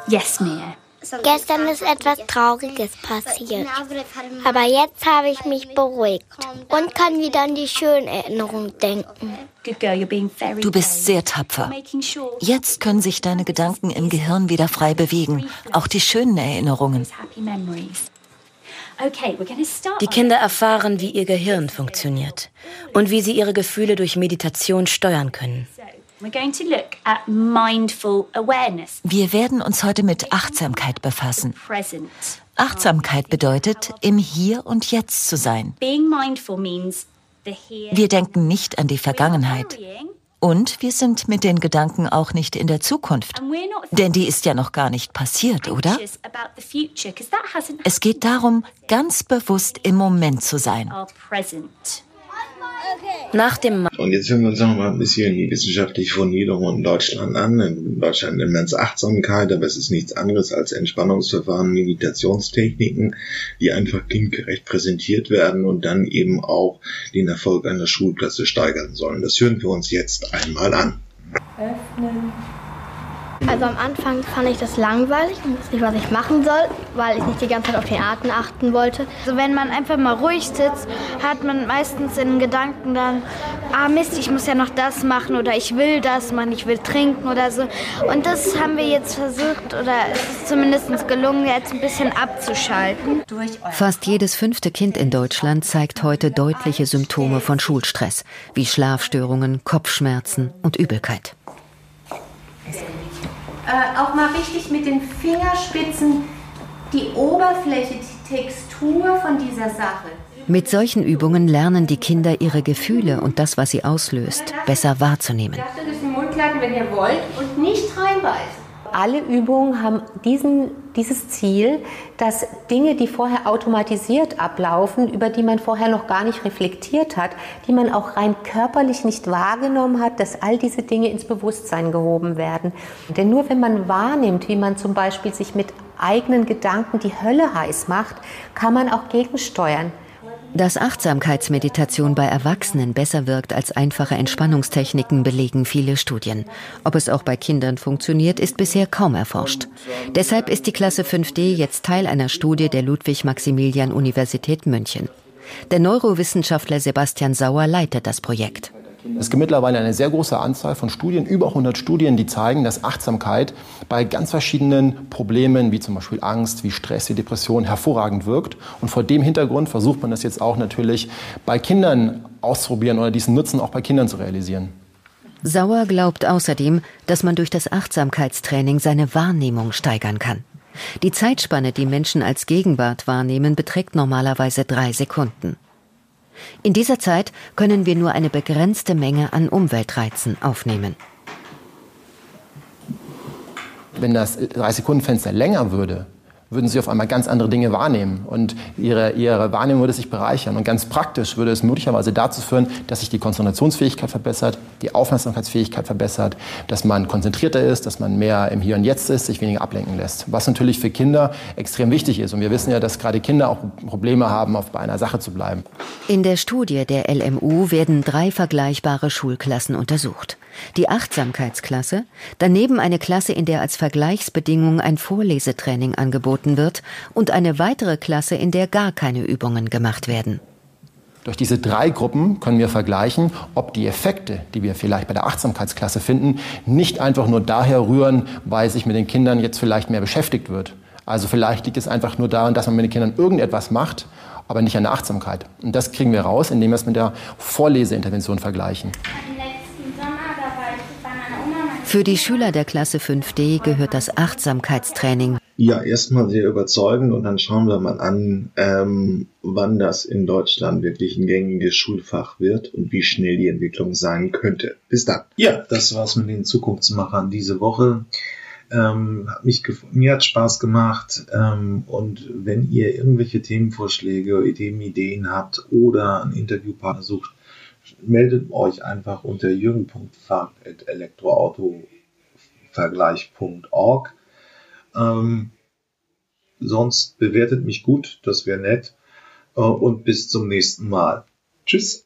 Yes, Mia. Gestern ist etwas Trauriges passiert. Aber jetzt habe ich mich beruhigt und kann wieder an die schönen Erinnerungen denken. Du bist sehr tapfer. Jetzt können sich deine Gedanken im Gehirn wieder frei bewegen, auch die schönen Erinnerungen. Die Kinder erfahren, wie ihr Gehirn funktioniert und wie sie ihre Gefühle durch Meditation steuern können. Wir werden uns heute mit Achtsamkeit befassen. Achtsamkeit bedeutet, im Hier und Jetzt zu sein. Wir denken nicht an die Vergangenheit. Und wir sind mit den Gedanken auch nicht in der Zukunft. Denn die ist ja noch gar nicht passiert, oder? Es geht darum, ganz bewusst im Moment zu sein. Nach dem Und jetzt hören wir uns noch mal ein bisschen die wissenschaftliche Fundierung in Deutschland an. In Deutschland nennt man es Achtsamkeit, aber es ist nichts anderes als Entspannungsverfahren, Meditationstechniken, die einfach kindgerecht präsentiert werden und dann eben auch den Erfolg einer Schulklasse steigern sollen. Das hören wir uns jetzt einmal an. Öffnen. Also am Anfang fand ich das langweilig und wusste nicht, was ich machen soll, weil ich nicht die ganze Zeit auf den Atem achten wollte. Also wenn man einfach mal ruhig sitzt, hat man meistens in Gedanken dann, ah Mist, ich muss ja noch das machen oder ich will das machen, ich will trinken oder so. Und das haben wir jetzt versucht oder es ist zumindest gelungen, jetzt ein bisschen abzuschalten. Fast jedes fünfte Kind in Deutschland zeigt heute deutliche Symptome von Schulstress, wie Schlafstörungen, Kopfschmerzen und Übelkeit. Äh, auch mal richtig mit den Fingerspitzen die Oberfläche, die Textur von dieser Sache. Mit solchen Übungen lernen die Kinder ihre Gefühle und das, was sie auslöst, besser wahrzunehmen. Ihr dürft durch den Mund klacken, wenn ihr wollt und nicht reinbeißen. Alle Übungen haben diesen, dieses Ziel, dass Dinge, die vorher automatisiert ablaufen, über die man vorher noch gar nicht reflektiert hat, die man auch rein körperlich nicht wahrgenommen hat, dass all diese Dinge ins Bewusstsein gehoben werden. Denn nur wenn man wahrnimmt, wie man zum Beispiel sich mit eigenen Gedanken die Hölle heiß macht, kann man auch gegensteuern. Dass Achtsamkeitsmeditation bei Erwachsenen besser wirkt als einfache Entspannungstechniken, belegen viele Studien. Ob es auch bei Kindern funktioniert, ist bisher kaum erforscht. Deshalb ist die Klasse 5D jetzt Teil einer Studie der Ludwig-Maximilian-Universität München. Der Neurowissenschaftler Sebastian Sauer leitet das Projekt. Es gibt mittlerweile eine sehr große Anzahl von Studien, über 100 Studien, die zeigen, dass Achtsamkeit bei ganz verschiedenen Problemen, wie zum Beispiel Angst, wie Stress, wie Depression, hervorragend wirkt. Und vor dem Hintergrund versucht man das jetzt auch natürlich bei Kindern auszuprobieren oder diesen Nutzen auch bei Kindern zu realisieren. Sauer glaubt außerdem, dass man durch das Achtsamkeitstraining seine Wahrnehmung steigern kann. Die Zeitspanne, die Menschen als Gegenwart wahrnehmen, beträgt normalerweise drei Sekunden. In dieser Zeit können wir nur eine begrenzte Menge an Umweltreizen aufnehmen. Wenn das 3-Sekunden-Fenster länger würde, würden sie auf einmal ganz andere Dinge wahrnehmen und ihre, ihre Wahrnehmung würde sich bereichern. Und ganz praktisch würde es möglicherweise dazu führen, dass sich die Konzentrationsfähigkeit verbessert, die Aufmerksamkeitsfähigkeit verbessert, dass man konzentrierter ist, dass man mehr im Hier und Jetzt ist, sich weniger ablenken lässt. Was natürlich für Kinder extrem wichtig ist. Und wir wissen ja, dass gerade Kinder auch Probleme haben, auf bei einer Sache zu bleiben. In der Studie der LMU werden drei vergleichbare Schulklassen untersucht. Die Achtsamkeitsklasse, daneben eine Klasse, in der als Vergleichsbedingung ein Vorlesetraining angeboten wird und eine weitere Klasse, in der gar keine Übungen gemacht werden. Durch diese drei Gruppen können wir vergleichen, ob die Effekte, die wir vielleicht bei der Achtsamkeitsklasse finden, nicht einfach nur daher rühren, weil sich mit den Kindern jetzt vielleicht mehr beschäftigt wird. Also vielleicht liegt es einfach nur daran, dass man mit den Kindern irgendetwas macht, aber nicht an der Achtsamkeit. Und das kriegen wir raus, indem wir es mit der Vorleseintervention vergleichen. Für die Schüler der Klasse 5D gehört das Achtsamkeitstraining. Ja, erstmal sehr überzeugend und dann schauen wir mal an, ähm, wann das in Deutschland wirklich ein gängiges Schulfach wird und wie schnell die Entwicklung sein könnte. Bis dann. Ja, das war's mit den Zukunftsmachern diese Woche. Ähm, hat mich mir hat Spaß gemacht ähm, und wenn ihr irgendwelche Themenvorschläge, Ideen, Ideen habt oder ein Interviewpartner sucht, meldet euch einfach unter jürgen.fahrt.elektroautovergleich.org. Ähm, sonst bewertet mich gut, das wäre nett. Äh, und bis zum nächsten Mal. Tschüss.